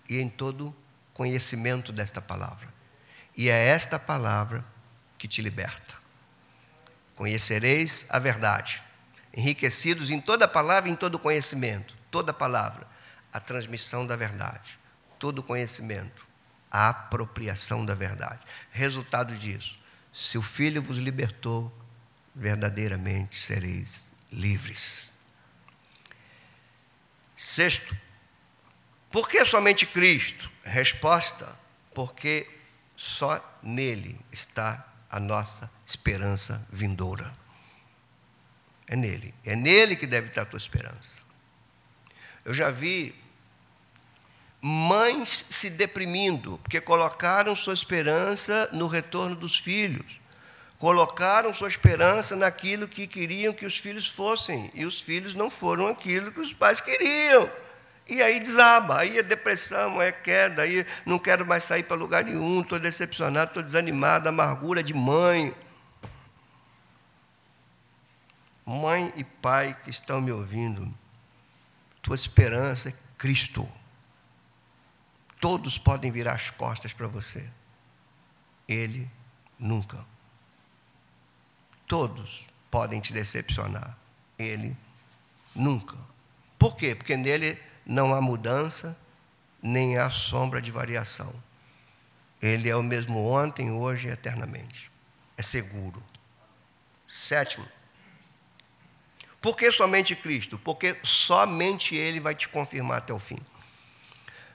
e em todo conhecimento desta palavra. E é esta palavra que te liberta. Conhecereis a verdade, enriquecidos em toda a palavra e em todo conhecimento, toda a palavra, a transmissão da verdade, todo conhecimento, a apropriação da verdade. Resultado disso: se o Filho vos libertou, verdadeiramente sereis livres. Sexto, por que somente Cristo? Resposta: porque só nele está a nossa esperança vindoura. É nele, é nele que deve estar a tua esperança. Eu já vi mães se deprimindo, porque colocaram sua esperança no retorno dos filhos, colocaram sua esperança naquilo que queriam que os filhos fossem, e os filhos não foram aquilo que os pais queriam. E aí desaba, aí é depressão, é queda, aí não quero mais sair para lugar nenhum, estou decepcionado, estou desanimado, amargura de mãe. Mãe e pai que estão me ouvindo, tua esperança é Cristo. Todos podem virar as costas para você. Ele nunca. Todos podem te decepcionar. Ele nunca. Por quê? Porque nele não há mudança, nem há sombra de variação. Ele é o mesmo ontem, hoje e eternamente. É seguro. Sétimo. Por que somente Cristo? Porque somente Ele vai te confirmar até o fim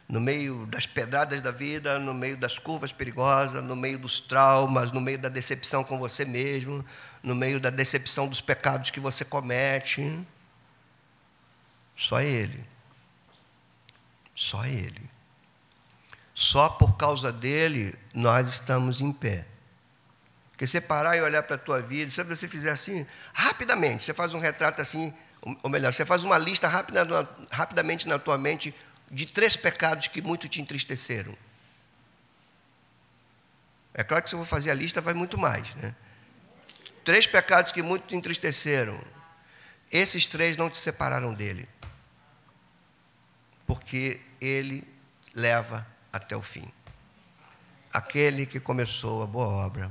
no meio das pedradas da vida, no meio das curvas perigosas, no meio dos traumas, no meio da decepção com você mesmo, no meio da decepção dos pecados que você comete. Só Ele. Só Ele. Só por causa dele nós estamos em pé. Porque você parar e olhar para a tua vida, se você fizer assim, rapidamente, você faz um retrato assim, ou melhor, você faz uma lista rapida, rapidamente na tua mente de três pecados que muito te entristeceram. É claro que se eu vou fazer a lista, vai muito mais. Né? Três pecados que muito te entristeceram. Esses três não te separaram dele. Porque ele leva até o fim. Aquele que começou a boa obra,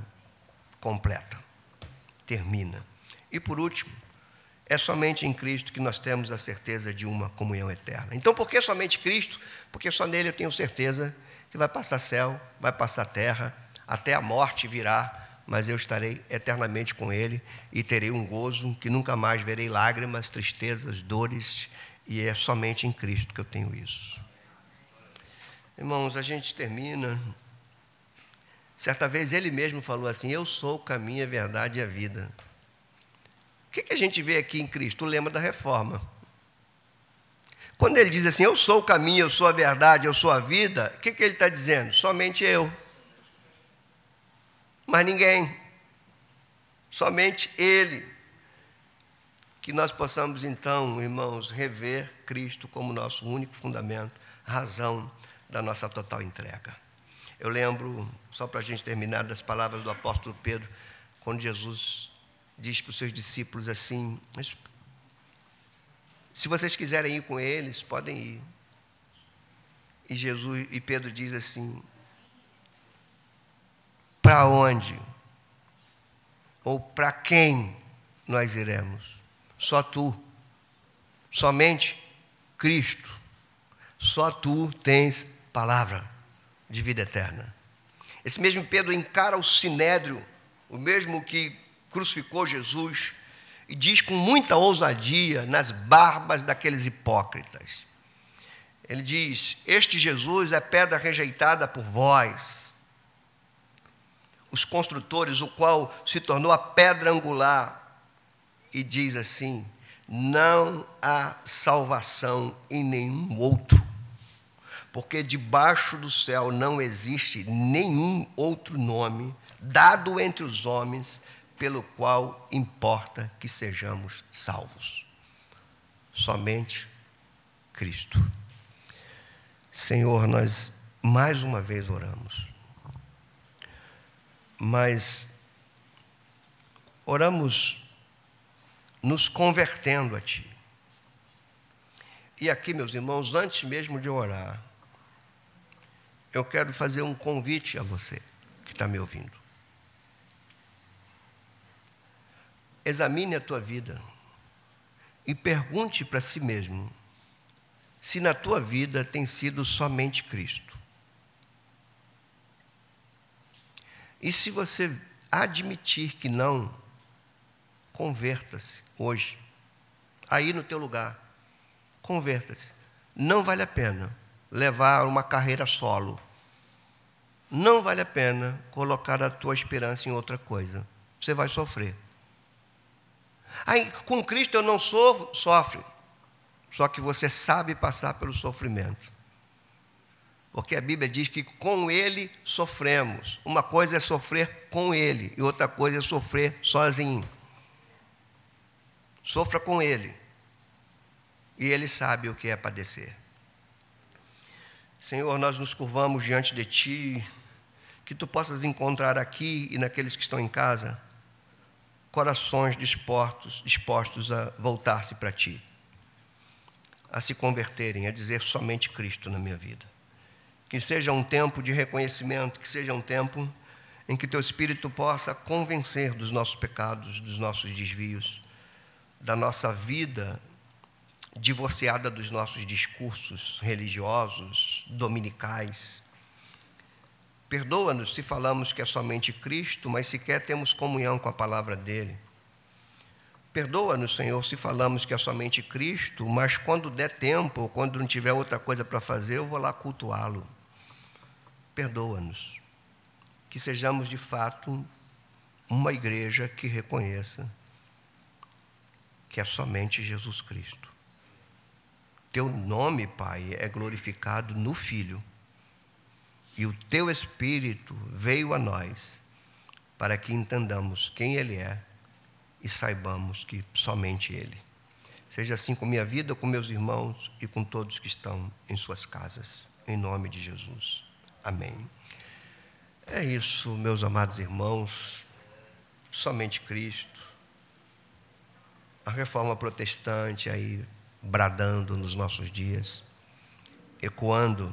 completa, termina. E por último, é somente em Cristo que nós temos a certeza de uma comunhão eterna. Então, por que somente Cristo? Porque só nele eu tenho certeza que vai passar céu, vai passar terra, até a morte virá, mas eu estarei eternamente com Ele e terei um gozo que nunca mais verei lágrimas, tristezas, dores, e é somente em Cristo que eu tenho isso. Irmãos, a gente termina. Certa vez ele mesmo falou assim: Eu sou o caminho, a verdade e a vida que, que a gente vê aqui em Cristo? O lema da reforma. Quando ele diz assim, eu sou o caminho, eu sou a verdade, eu sou a vida, o que, que ele está dizendo? Somente eu. Mas ninguém. Somente Ele. Que nós possamos então, irmãos, rever Cristo como nosso único fundamento, razão da nossa total entrega. Eu lembro, só para a gente terminar, das palavras do apóstolo Pedro, quando Jesus diz para os seus discípulos assim: se vocês quiserem ir com eles, podem ir. E Jesus e Pedro diz assim: Para onde? Ou para quem nós iremos? Só tu. Somente Cristo. Só tu tens palavra de vida eterna. Esse mesmo Pedro encara o sinédrio, o mesmo que crucificou Jesus e diz com muita ousadia nas barbas daqueles hipócritas. Ele diz: Este Jesus é pedra rejeitada por vós, os construtores, o qual se tornou a pedra angular. E diz assim: Não há salvação em nenhum outro, porque debaixo do céu não existe nenhum outro nome dado entre os homens pelo qual importa que sejamos salvos. Somente Cristo. Senhor, nós mais uma vez oramos, mas oramos nos convertendo a Ti. E aqui, meus irmãos, antes mesmo de orar, eu quero fazer um convite a você que está me ouvindo. Examine a tua vida e pergunte para si mesmo se na tua vida tem sido somente Cristo. E se você admitir que não, converta-se hoje. Aí no teu lugar. Converta-se. Não vale a pena levar uma carreira solo. Não vale a pena colocar a tua esperança em outra coisa. Você vai sofrer. Aí, com Cristo eu não sofro, sofre. Só que você sabe passar pelo sofrimento. Porque a Bíblia diz que com Ele sofremos. Uma coisa é sofrer com Ele, e outra coisa é sofrer sozinho. Sofra com Ele. E Ele sabe o que é padecer. Senhor, nós nos curvamos diante de Ti, que Tu possas encontrar aqui e naqueles que estão em casa corações dispostos, dispostos a voltar-se para Ti, a se converterem, a dizer somente Cristo na minha vida. Que seja um tempo de reconhecimento, que seja um tempo em que Teu Espírito possa convencer dos nossos pecados, dos nossos desvios, da nossa vida divorciada dos nossos discursos religiosos, dominicais. Perdoa-nos se falamos que é somente Cristo, mas sequer temos comunhão com a palavra dele. Perdoa-nos, Senhor, se falamos que é somente Cristo, mas quando der tempo, quando não tiver outra coisa para fazer, eu vou lá cultuá-lo. Perdoa-nos. Que sejamos de fato uma igreja que reconheça que é somente Jesus Cristo. Teu nome, Pai, é glorificado no Filho. E o teu Espírito veio a nós para que entendamos quem Ele é e saibamos que somente Ele. Seja assim com minha vida, com meus irmãos e com todos que estão em suas casas. Em nome de Jesus. Amém. É isso, meus amados irmãos. Somente Cristo. A reforma protestante aí bradando nos nossos dias, ecoando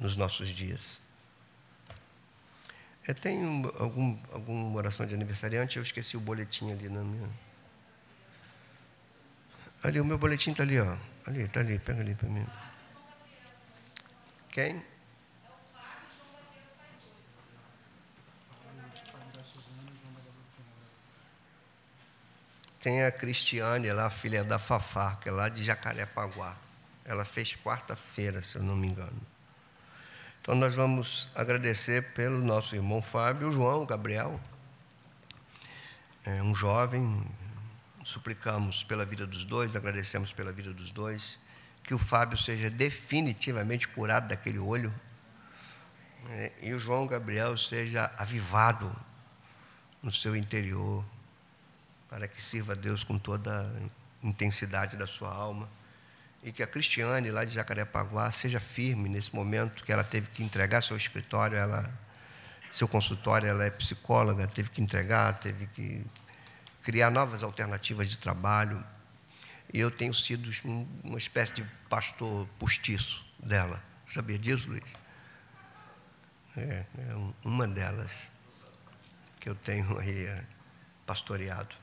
nos nossos dias. É, tem algum, alguma oração de aniversariante? Eu esqueci o boletim ali na minha. Ali, o meu boletim está ali, ó. Ali, está ali, pega ali para mim. Quem? Tem a Cristiane lá, filha da Fafá, que é lá de Jacarepaguá. Ela fez quarta-feira, se eu não me engano. Então nós vamos agradecer pelo nosso irmão Fábio, João, Gabriel, é um jovem. Suplicamos pela vida dos dois, agradecemos pela vida dos dois, que o Fábio seja definitivamente curado daquele olho é, e o João Gabriel seja avivado no seu interior, para que sirva a Deus com toda a intensidade da sua alma. E que a Cristiane, lá de Jacarepaguá, seja firme nesse momento que ela teve que entregar seu escritório, ela, seu consultório, ela é psicóloga, teve que entregar, teve que criar novas alternativas de trabalho. E eu tenho sido uma espécie de pastor postiço dela. Sabia disso, Luiz? É, é uma delas que eu tenho aí é, pastoreado.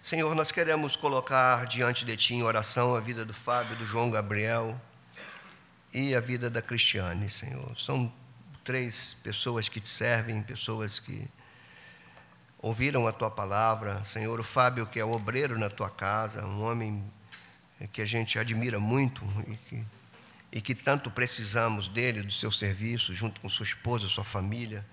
Senhor, nós queremos colocar diante de Ti em oração a vida do Fábio, do João Gabriel e a vida da Cristiane, Senhor. São três pessoas que te servem, pessoas que ouviram a Tua palavra. Senhor, o Fábio, que é obreiro na Tua casa, um homem que a gente admira muito e que, e que tanto precisamos dele, do seu serviço, junto com sua esposa, sua família.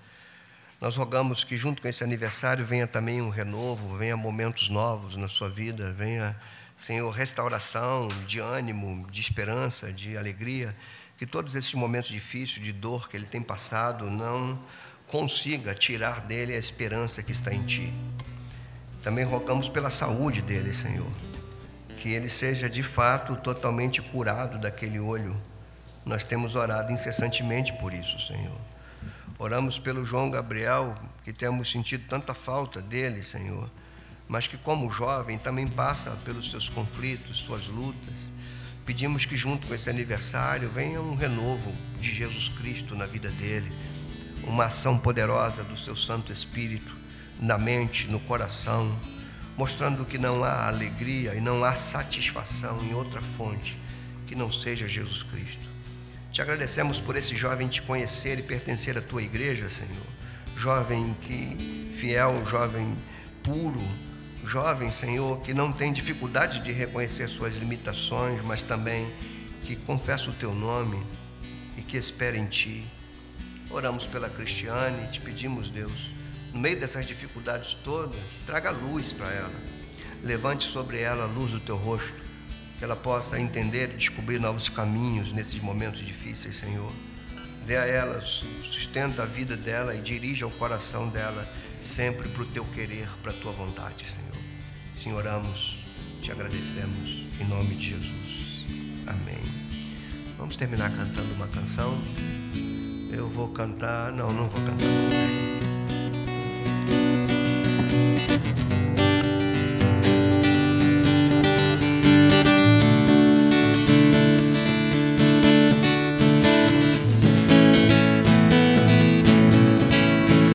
Nós rogamos que, junto com esse aniversário, venha também um renovo, venha momentos novos na sua vida, venha, Senhor, restauração de ânimo, de esperança, de alegria. Que todos esses momentos difíceis, de dor que ele tem passado, não consiga tirar dele a esperança que está em Ti. Também rogamos pela saúde dele, Senhor, que ele seja de fato totalmente curado daquele olho. Nós temos orado incessantemente por isso, Senhor. Oramos pelo João Gabriel, que temos sentido tanta falta dele, Senhor, mas que, como jovem, também passa pelos seus conflitos, suas lutas. Pedimos que, junto com esse aniversário, venha um renovo de Jesus Cristo na vida dele, uma ação poderosa do seu Santo Espírito na mente, no coração, mostrando que não há alegria e não há satisfação em outra fonte que não seja Jesus Cristo. Te agradecemos por esse jovem te conhecer e pertencer à tua igreja, Senhor. jovem que fiel, jovem puro, jovem, Senhor, que não tem dificuldade de reconhecer suas limitações, mas também que confessa o teu nome e que espera em ti. Oramos pela Cristiane, te pedimos, Deus, no meio dessas dificuldades todas, traga luz para ela. Levante sobre ela a luz do teu rosto, ela possa entender e descobrir novos caminhos nesses momentos difíceis, Senhor. Dê a ela, sustenta a vida dela e dirija o coração dela sempre para o teu querer, para a tua vontade, Senhor. Senhoramos, te agradecemos em nome de Jesus. Amém. Vamos terminar cantando uma canção. Eu vou cantar, não, não vou cantar.